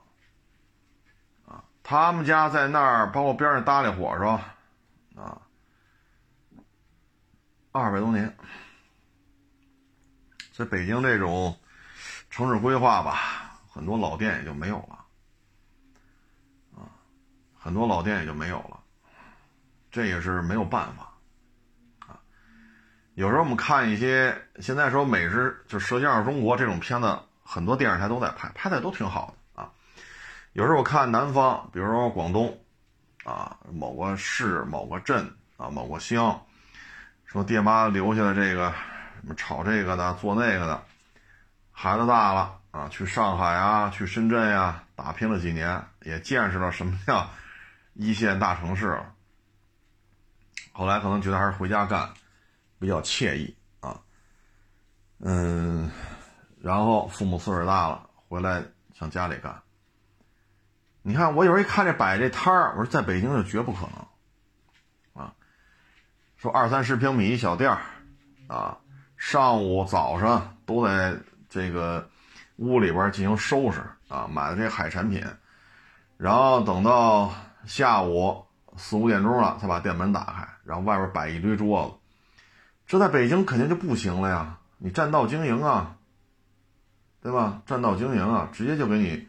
Speaker 1: 啊，他们家在那儿，包括边上搭理火烧，啊，二百多年，在北京这种城市规划吧，很多老店也就没有了，啊，很多老店也就没有了，这也是没有办法啊。有时候我们看一些现在说美食，就《舌尖上中国》这种片子，很多电视台都在拍，拍的都挺好的啊。有时候我看南方，比如说广东，啊，某个市、某个镇啊、某个乡，说爹妈留下的这个什么炒这个的、做那个的，孩子大了啊，去上海啊、去深圳呀打拼了几年，也见识了什么叫一线大城市了。后来可能觉得还是回家干。比较惬意啊，嗯，然后父母岁数大了，回来上家里干。你看，我有时候一看这摆这摊儿，我说在北京就绝不可能。说二三十平米一小店儿啊，上午早上都在这个屋里边进行收拾啊，买的这海产品，然后等到下午四五点钟了，才把店门打开，然后外边摆一堆桌子。这在北京肯定就不行了呀！你占道经营啊，对吧？占道经营啊，直接就给你。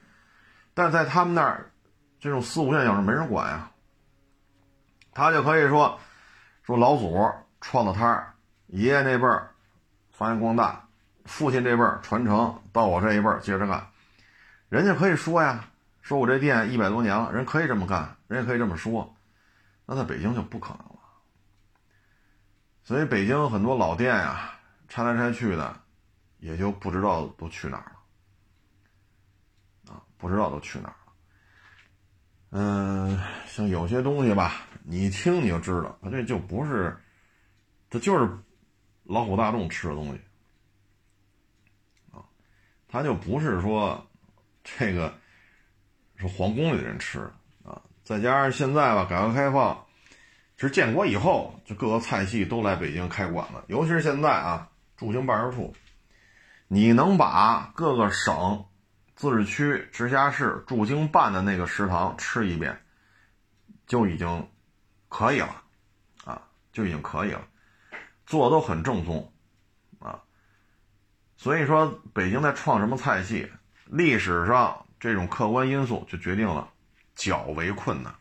Speaker 1: 但是在他们那儿，这种四五线小城没人管呀。他就可以说，说老祖创的摊儿，爷爷那辈儿发扬光大，父亲这辈儿传承到我这一辈儿接着干。人家可以说呀，说我这店一百多年了，人可以这么干，人也可以这么说。那在北京就不可能了。所以北京很多老店呀，拆来拆去的，也就不知道都去哪儿了，啊，不知道都去哪儿了。嗯，像有些东西吧，你一听你就知道，它这就不是，这就是老虎大众吃的东西，啊，它就不是说这个是皇宫里的人吃的啊。再加上现在吧，改革开放。其实建国以后，就各个菜系都来北京开馆了。尤其是现在啊，驻京办事处，你能把各个省、自治区、直辖市驻京办的那个食堂吃一遍，就已经可以了，啊，就已经可以了，做的都很正宗，啊。所以说，北京在创什么菜系，历史上这种客观因素就决定了较为困难。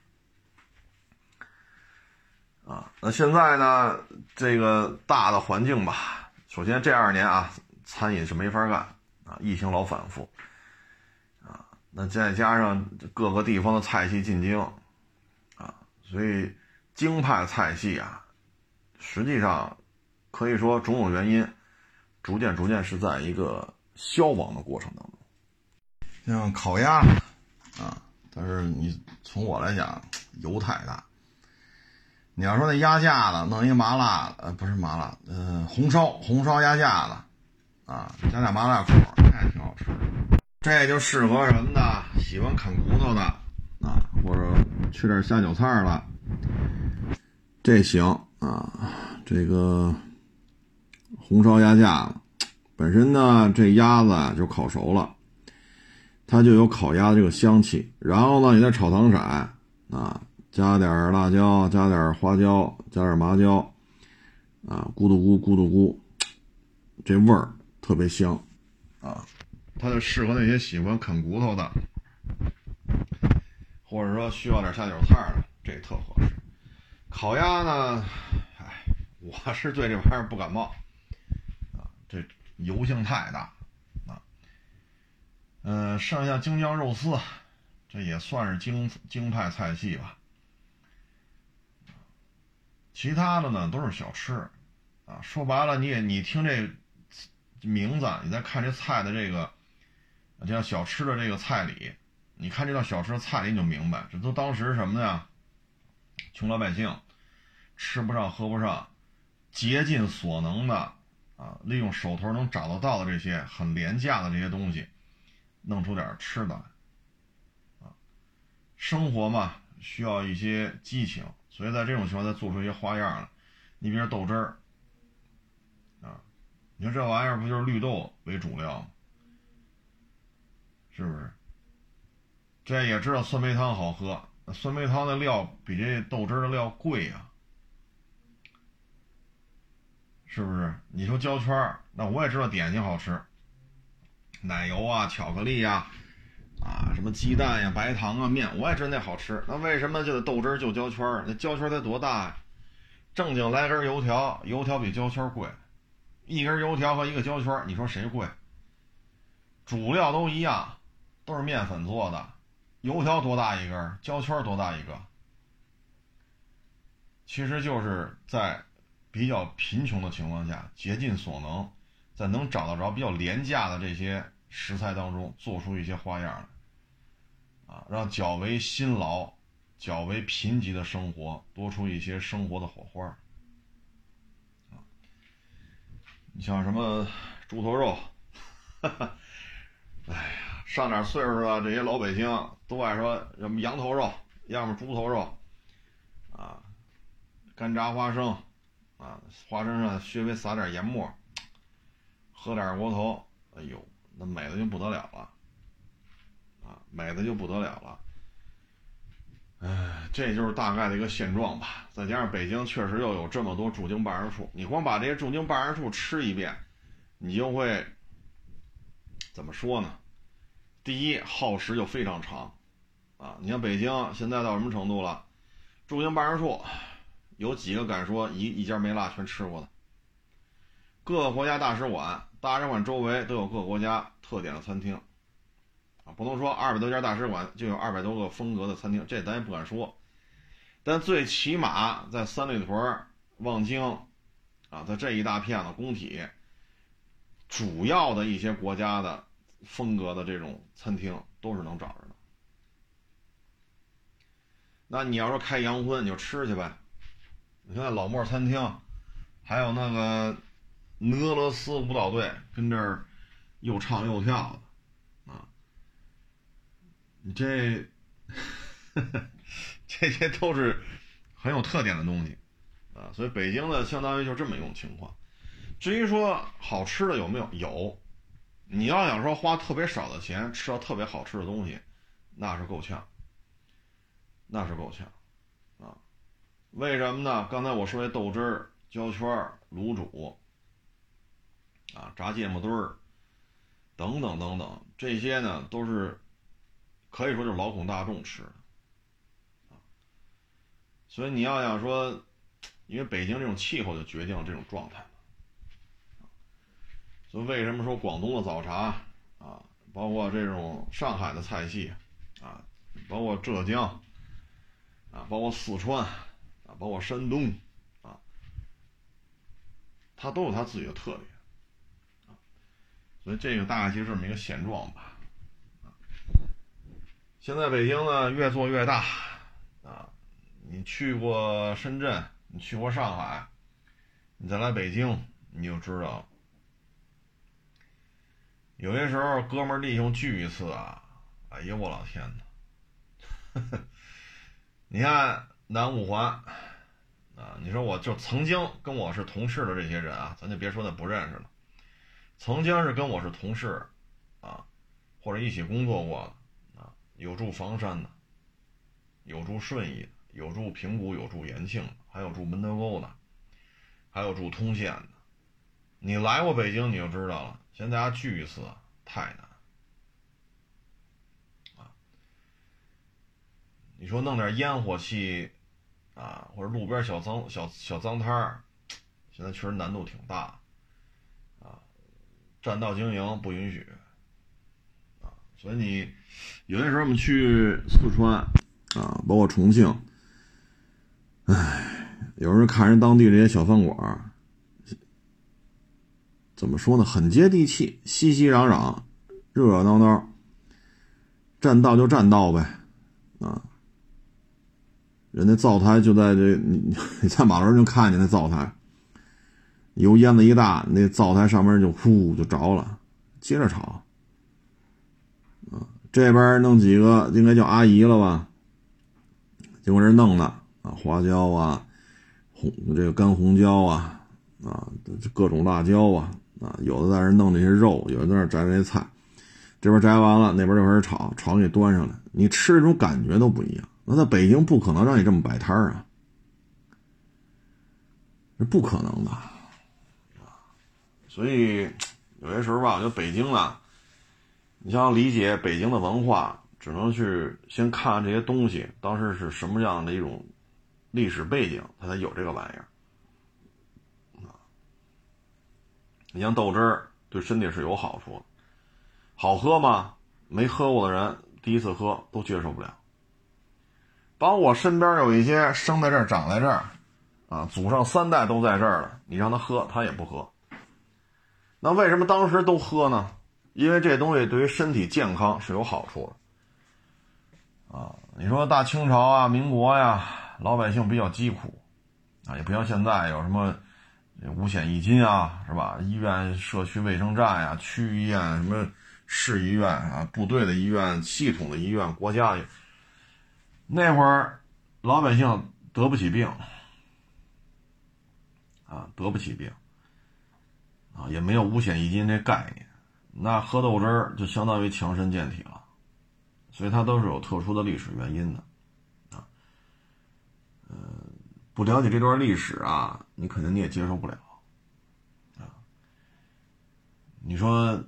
Speaker 1: 啊，那现在呢？这个大的环境吧，首先这二年啊，餐饮是没法干啊，疫情老反复啊，那再加上各个地方的菜系进京啊，所以京派菜系啊，实际上可以说种种原因，逐渐逐渐是在一个消亡的过程当中。像烤鸭啊，但是你从我来讲，油太大。你要说那鸭架子弄一麻辣，呃，不是麻辣，呃，红烧红烧鸭架子，啊，加点麻辣口，那还挺好吃。这就适合什么呢？喜欢啃骨头的，啊，或者吃点下酒菜了，这行啊。这个红烧鸭架子本身呢，这鸭子就烤熟了，它就有烤鸭的这个香气。然后呢，你再炒糖色，啊。加点辣椒，加点花椒，加点麻椒，啊，咕嘟咕咕嘟咕，这味儿特别香，啊，它就适合那些喜欢啃骨头的，或者说需要点下酒菜的，这特合适。烤鸭呢，哎，我是对这玩意儿不感冒啊，这油性太大啊。嗯，剩下京酱肉丝，这也算是京京派菜系吧。其他的呢都是小吃，啊，说白了，你也你听这名字，你再看这菜的这个，叫小吃的这个菜里，你看这道小吃的菜里你就明白，这都当时什么呀？穷老百姓吃不上喝不上，竭尽所能的啊，利用手头能找得到的这些很廉价的这些东西，弄出点吃的来，啊，生活嘛需要一些激情。所以在这种情况下做出一些花样来，你比如豆汁儿，啊，你说这玩意儿不就是绿豆为主料吗？是不是？这也知道酸梅汤好喝，酸梅汤的料比这豆汁的料贵呀，是不是？你说焦圈，那我也知道点心好吃，奶油啊，巧克力呀。啊，什么鸡蛋呀、白糖啊、面，我也知道那好吃。那为什么就得豆汁就焦圈？那焦圈儿得多大呀？正经来根油条，油条比焦圈贵。一根油条和一个焦圈，你说谁贵？主料都一样，都是面粉做的。油条多大一根？焦圈多大一个？其实就是在比较贫穷的情况下，竭尽所能，在能找得着比较廉价的这些。食材当中做出一些花样来，啊，让较为辛劳、较为贫瘠的生活多出一些生活的火花啊。你像什么猪头肉，哈 [LAUGHS] 哈，哎，上点岁数的这些老北京都爱说什么羊头肉，要么猪头肉，啊，干炸花生，啊，花生上稍微撒点盐末，喝点窝头，哎呦。那美的就不得了了，啊，美的就不得了了，哎，这就是大概的一个现状吧。再加上北京确实又有这么多驻京办事处，你光把这些驻京办事处吃一遍，你就会怎么说呢？第一，耗时就非常长，啊，你像北京现在到什么程度了？驻京办事处有几个敢说一一家没落全吃过的？各个国家大使馆。大使馆周围都有各个国家特点的餐厅，啊，不能说二百多家大使馆就有二百多个风格的餐厅，这咱也不敢说。但最起码在三里屯、望京，啊，在这一大片的工体，主要的一些国家的风格的这种餐厅都是能找着的。那你要说开洋荤，你就吃去呗。你看老莫餐厅，还有那个。俄罗斯舞蹈队跟这儿又唱又跳的啊，你这 [LAUGHS] 这些都是很有特点的东西啊，所以北京呢，相当于就这么一种情况。至于说好吃的有没有？有。你要想说花特别少的钱吃到特别好吃的东西，那是够呛，那是够呛啊。为什么呢？刚才我说的豆汁儿、焦圈儿、卤煮。啊，炸芥末墩儿，等等等等，这些呢都是可以说就是老苦大众吃的啊。所以你要想说，因为北京这种气候就决定了这种状态所以为什么说广东的早茶啊，包括这种上海的菜系啊，包括浙江啊，包括四川啊，包括山东啊，它都有它自己的特点。所以这个大概就这么一个现状吧，现在北京呢越做越大，啊，你去过深圳，你去过上海，你再来北京，你就知道，有些时候哥们弟兄聚一次啊，哎呀我老天呐，[LAUGHS] 你看南五环，啊，你说我就曾经跟我是同事的这些人啊，咱就别说那不认识了。曾经是跟我是同事，啊，或者一起工作过的，啊，有住房山的，有住顺义的，有住平谷，有住延庆，还有住门头沟的，还有住通县的。你来过北京，你就知道了。现在大家聚一次太难，啊，你说弄点烟火气啊，或者路边小脏小小脏摊儿，现在确实难度挺大啊。占道经营不允许啊，所以你有些时候我们去四川啊，包括重庆，唉，有时候看人当地这些小饭馆怎么说呢？很接地气，熙熙攘攘，热热闹闹。占道就占道呗，啊，人家灶台就在这，你你在马路上就看见那灶台，油烟子一大，那灶台上面就呼就着了，接着炒，啊，这边弄几个应该叫阿姨了吧，就搁这弄的啊，花椒啊，红这个干红椒啊，啊，各种辣椒啊，啊，有的在那弄这些肉，有的在那摘这些菜。这边摘完了，那边就开始炒，炒给端上来。你吃这种感觉都不一样。那在北京不可能让你这么摆摊啊，是不可能的所以有些时候吧，我觉得北京啊，你想要理解北京的文化，只能去先看看这些东西当时是什么样的一种历史背景，它才有这个玩意儿你像豆汁儿，对身体是有好处的。好喝吗？没喝过的人第一次喝都接受不了。包括我身边有一些生在这儿、长在这儿，啊，祖上三代都在这儿了，你让他喝，他也不喝。那为什么当时都喝呢？因为这东西对于身体健康是有好处的。啊，你说大清朝啊、民国呀，老百姓比较疾苦，啊，也不像现在有什么五险一金啊，是吧？医院、社区卫生站呀、区医院什么。市医院啊，部队的医院，系统的医院，国家的。那会儿，老百姓得不起病，啊，得不起病，啊，也没有五险一金这概念，那喝豆汁儿就相当于强身健体了，所以它都是有特殊的历史原因的，啊，嗯，不了解这段历史啊，你肯定你也接受不了，啊，你说。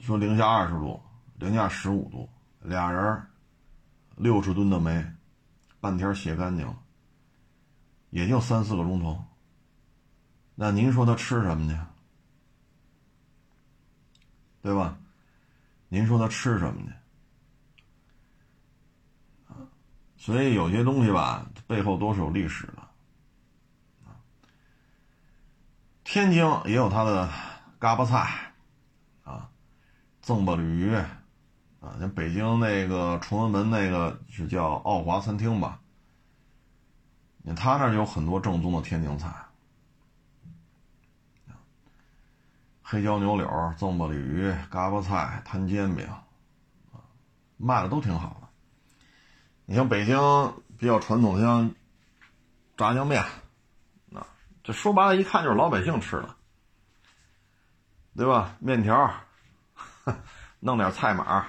Speaker 1: 说零下二十度，零下十五度，俩人六十吨的煤，半天卸干净了，也就三四个钟头。那您说他吃什么去？对吧？您说他吃什么去？所以有些东西吧，背后都是有历史的。天津也有它的嘎巴菜。啊赠吧鲤鱼，啊，像北京那个崇文门那个是叫奥华餐厅吧？你他那就有很多正宗的天津菜，黑椒牛柳、赠吧鲤鱼、嘎巴菜、摊煎饼，啊，卖的都挺好。你像北京比较传统的像炸酱面，啊，这说白了，一看就是老百姓吃的，对吧？面条。[LAUGHS] 弄点菜码，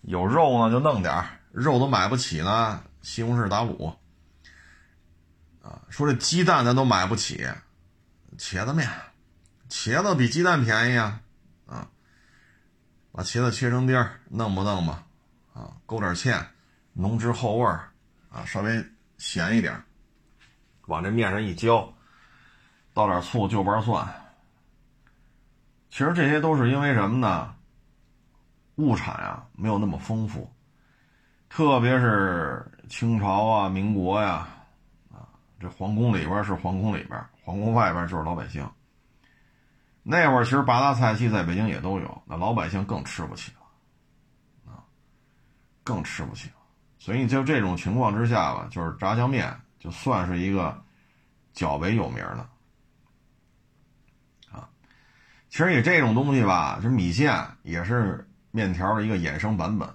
Speaker 1: 有肉呢就弄点肉都买不起呢。西红柿打卤，啊，说这鸡蛋咱都买不起，茄子面，茄子比鸡蛋便宜啊，啊，把茄子切成丁儿，弄不弄吧，啊，勾点芡，浓汁厚味儿，啊，稍微咸一点，往这面上一浇，倒点醋，就瓣蒜。其实这些都是因为什么呢？物产啊没有那么丰富，特别是清朝啊、民国呀，啊，这皇宫里边是皇宫里边，皇宫外边就是老百姓。那会儿其实八大菜系在北京也都有，那老百姓更吃不起了，啊，更吃不起了。所以就这种情况之下吧，就是炸酱面就算是一个较为有名的啊。其实你这种东西吧，这米线也是面条的一个衍生版本，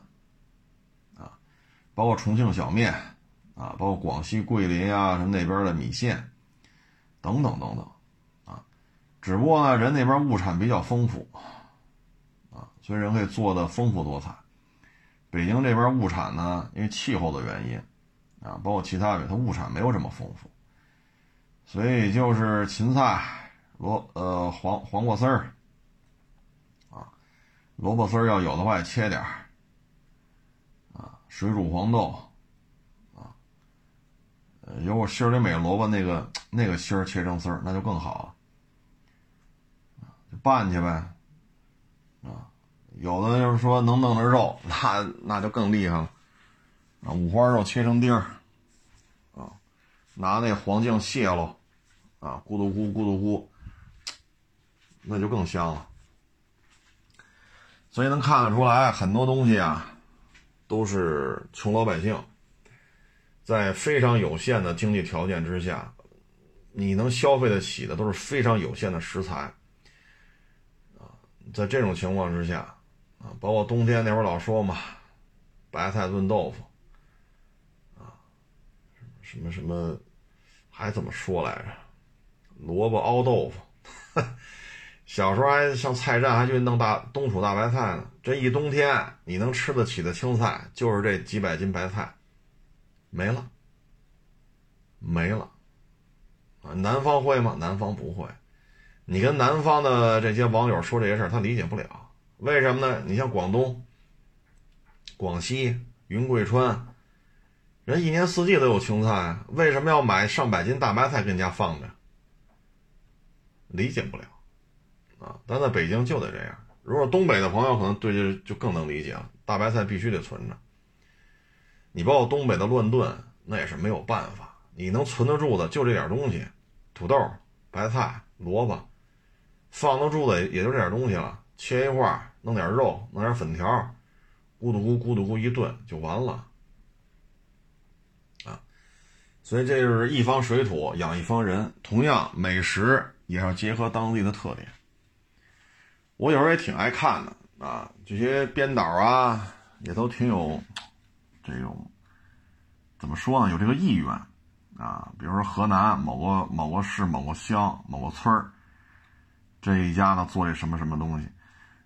Speaker 1: 啊，包括重庆小面，啊，包括广西桂林啊什么那边的米线，等等等等，啊，只不过呢，人那边物产比较丰富，啊，所以人可以做的丰富多彩。北京这边物产呢，因为气候的原因，啊，包括其他的，它物产没有这么丰富，所以就是芹菜。萝呃黄黄瓜丝儿，啊，萝卜丝儿要有的话也切点儿，啊，水煮黄豆，啊，呃，有我心里美萝卜那个那个芯儿切成丝儿，那就更好了，就拌去呗，有的就是说能弄着肉，那那就更厉害了，啊，五花肉切成丁儿，啊，拿那黄酱卸喽，啊，咕嘟咕咕嘟咕，那就更香了。所以能看得出来，很多东西啊，都是穷老百姓在非常有限的经济条件之下，你能消费得起的都是非常有限的食材啊。在这种情况之下啊，包括冬天那会儿老说嘛，白菜炖豆腐啊，什么什么，还怎么说来着？萝卜熬豆腐。[LAUGHS] 小时候还上菜站，还去弄大冬储大白菜呢。这一冬天，你能吃得起的青菜就是这几百斤白菜，没了，没了。啊，南方会吗？南方不会。你跟南方的这些网友说这些事儿，他理解不了。为什么呢？你像广东、广西、云贵川，人一年四季都有青菜，为什么要买上百斤大白菜跟家放着？理解不了。啊，但在北京就得这样。如果东北的朋友可能对这就更能理解了，大白菜必须得存着。你包括东北的乱炖，那也是没有办法。你能存得住的就这点东西，土豆、白菜、萝卜，放得住的也就这点东西了。切一块，弄点肉，弄点粉条，咕嘟咕咕嘟咕一炖就完了。啊，所以这就是一方水土养一方人，同样美食也要结合当地的特点。我有时候也挺爱看的啊，这些编导啊，也都挺有这种怎么说呢？有这个意愿啊。比如说河南某个某个市某个乡某个村这一家呢做这什么什么东西，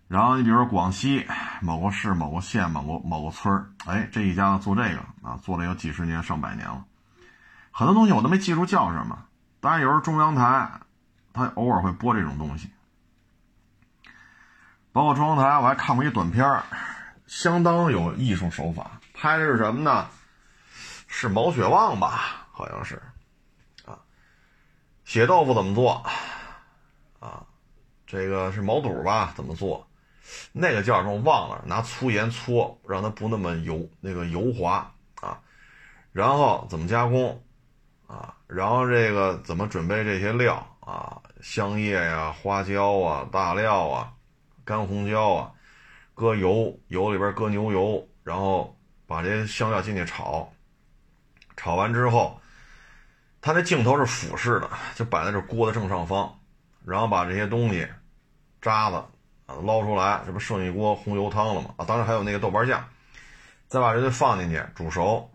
Speaker 1: 然后你比如说广西某个市某个县某个某个村儿，哎，这一家子做这个啊，做了有几十年上百年了，很多东西我都没记住叫什么。当然有时候中央台他偶尔会播这种东西。包括中央台，我还看过一短片相当有艺术手法。拍的是什么呢？是毛血旺吧？好像是，啊，血豆腐怎么做？啊，这个是毛肚吧？怎么做？那个叫什么？忘了。拿粗盐搓，让它不那么油，那个油滑啊。然后怎么加工？啊，然后这个怎么准备这些料啊？香叶呀、花椒啊、大料啊。干红椒啊，搁油，油里边搁牛油，然后把这些香料进去炒。炒完之后，他那镜头是俯视的，就摆在这锅的正上方，然后把这些东西渣子啊捞出来，这不剩一锅红油汤了吗？啊，当然还有那个豆瓣酱，再把这些放进去煮熟。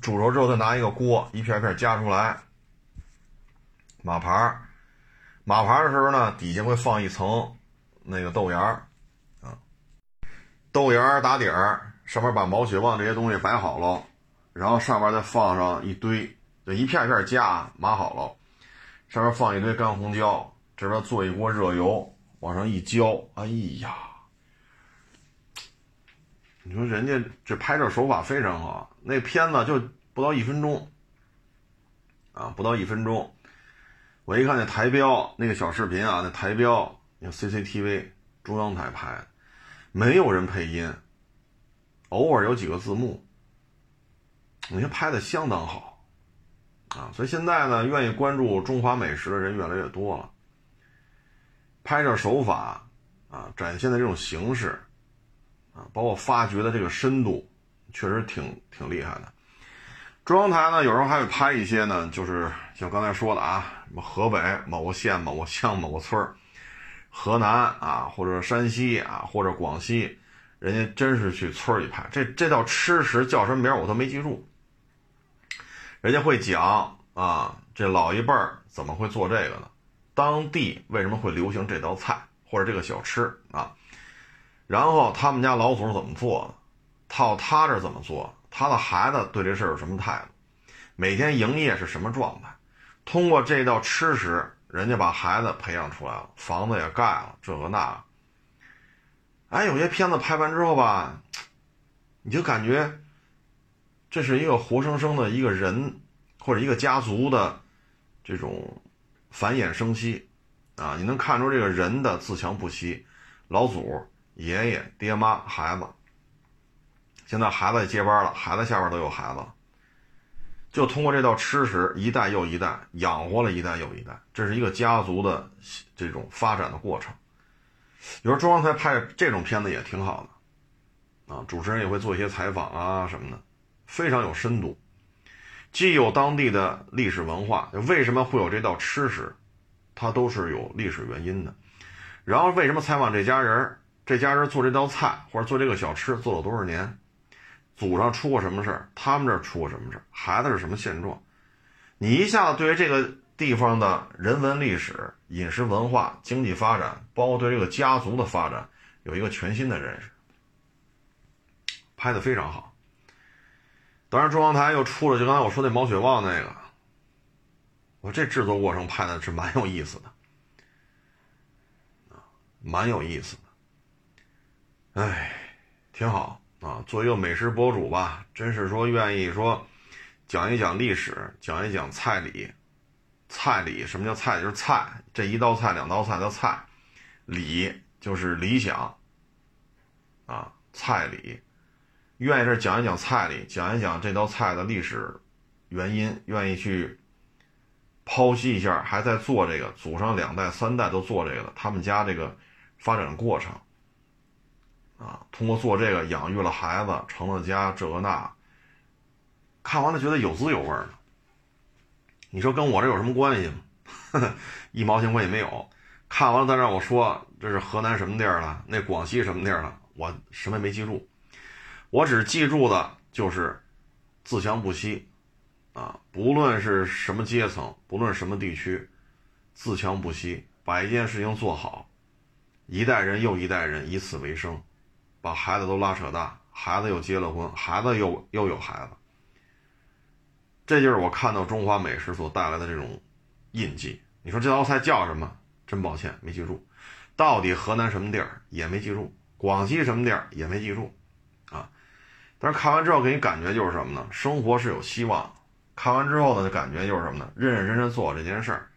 Speaker 1: 煮熟之后，再拿一个锅一片片夹出来，码盘码盘的时候呢，底下会放一层。那个豆芽儿，啊，豆芽儿打底儿，上面把毛血旺这些东西摆好了，然后上面再放上一堆，就一片片夹码好了，上面放一堆干红椒，这边做一锅热油，往上一浇，哎呀，你说人家这拍摄手法非常好，那片子就不到一分钟，啊，不到一分钟，我一看那台标那个小视频啊，那台标。你看 CCTV 中央台拍，没有人配音，偶尔有几个字幕。你看拍的相当好，啊，所以现在呢，愿意关注中华美食的人越来越多了。拍摄手法啊，展现的这种形式啊，包括发掘的这个深度，确实挺挺厉害的。中央台呢，有时候还会拍一些呢，就是像刚才说的啊，什么河北某个县、某个乡、某个村。河南啊，或者山西啊，或者广西，人家真是去村里拍。这这道吃食叫什么名我都没记住。人家会讲啊，这老一辈怎么会做这个呢？当地为什么会流行这道菜或者这个小吃啊？然后他们家老祖是怎么做的？套他这怎么做？他的孩子对这事儿有什么态度？每天营业是什么状态？通过这道吃食。人家把孩子培养出来了，房子也盖了，这个那个，哎，有些片子拍完之后吧，你就感觉这是一个活生生的一个人或者一个家族的这种繁衍生息啊！你能看出这个人的自强不息，老祖、爷爷、爹妈、孩子，现在孩子也接班了，孩子下边都有孩子，就通过这道吃食，一代又一代养活了一代又一代，这是一个家族的这种发展的过程。有时候中央台拍这种片子也挺好的，啊，主持人也会做一些采访啊什么的，非常有深度，既有当地的历史文化，为什么会有这道吃食，它都是有历史原因的。然后为什么采访这家人，这家人做这道菜或者做这个小吃做了多少年，祖上出过什么事儿，他们这儿出过什么事儿，孩子是什么现状，你一下子对于这个。地方的人文历史、饮食文化、经济发展，包括对这个家族的发展，有一个全新的认识，拍的非常好。反正，中央台又出了，就刚才我说那毛血旺那个，我这制作过程拍的是蛮有意思的，啊，蛮有意思的，哎，挺好啊。做一个美食博主吧，真是说愿意说讲一讲历史，讲一讲菜理。菜理什么叫菜？就是菜，这一道菜、两道菜叫菜，理就是理想，啊，菜理，愿意这讲一讲菜理，讲一讲这道菜的历史原因，愿意去剖析一下，还在做这个，祖上两代、三代都做这个，他们家这个发展过程，啊，通过做这个养育了孩子，成了家，这个那，看完了觉得有滋有味。你说跟我这有什么关系吗？[LAUGHS] 一毛钱关系没有。看完了再让我说这是河南什么地儿了，那广西什么地儿了，我什么也没记住。我只记住的就是自强不息啊！不论是什么阶层，不论什么地区，自强不息，把一件事情做好，一代人又一代人以此为生，把孩子都拉扯大，孩子又结了婚，孩子又又有孩子。这就是我看到中华美食所带来的这种印记。你说这道菜叫什么？真抱歉，没记住。到底河南什么地儿也没记住，广西什么地儿也没记住，但是看完之后给你感觉就是什么呢？生活是有希望。看完之后呢，感觉就是什么呢？认认真真做这件事儿，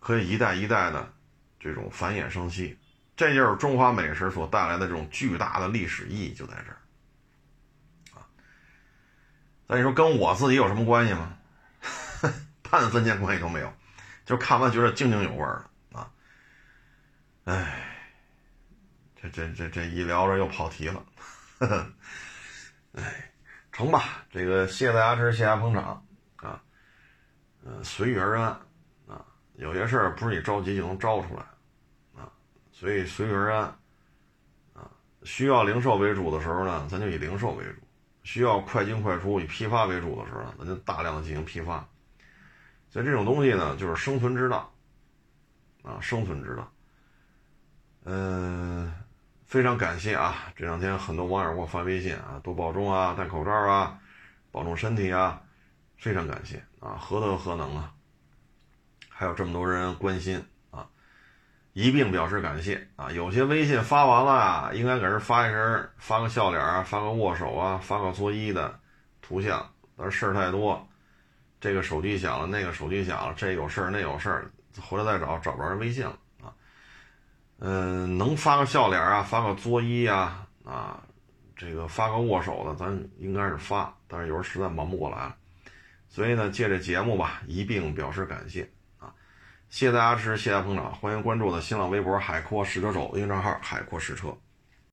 Speaker 1: 可以一代一代的这种繁衍生息。这就是中华美食所带来的这种巨大的历史意义，就在这儿。啊那你说跟我自己有什么关系吗？[LAUGHS] 半分钱关系都没有，就看完觉得津津有味儿啊！哎，这这这这一聊着又跑题了，[LAUGHS] 哎，成吧，这个谢谢大家支持，谢大家捧场啊，嗯，随遇而安啊，有些事儿不是你着急就能招出来啊，所以随遇而安啊，需要零售为主的时候呢，咱就以零售为主。需要快进快出、以批发为主的时候，咱就大量的进行批发。所以这种东西呢，就是生存之道啊，生存之道。嗯，非常感谢啊！这两天很多网友给我发微信啊，多保重啊，戴口罩啊，保重身体啊，非常感谢啊，何德何能啊！还有这么多人关心啊。一并表示感谢啊！有些微信发完了，应该给人发一声，发个笑脸啊，发个握手啊，发个作揖的图像。但是事儿太多，这个手机响了，那个手机响了，这有事儿那有事儿，回来再找找不着人微信了嗯，能发个笑脸啊，发个作揖啊，啊，这个发个握手的，咱应该是发，但是有时候实在忙不过来了，所以呢，借这节目吧，一并表示感谢啊。谢谢大家支持，谢谢捧场，欢迎关注的新浪微博“海阔试车手”微信账号“海阔试车”。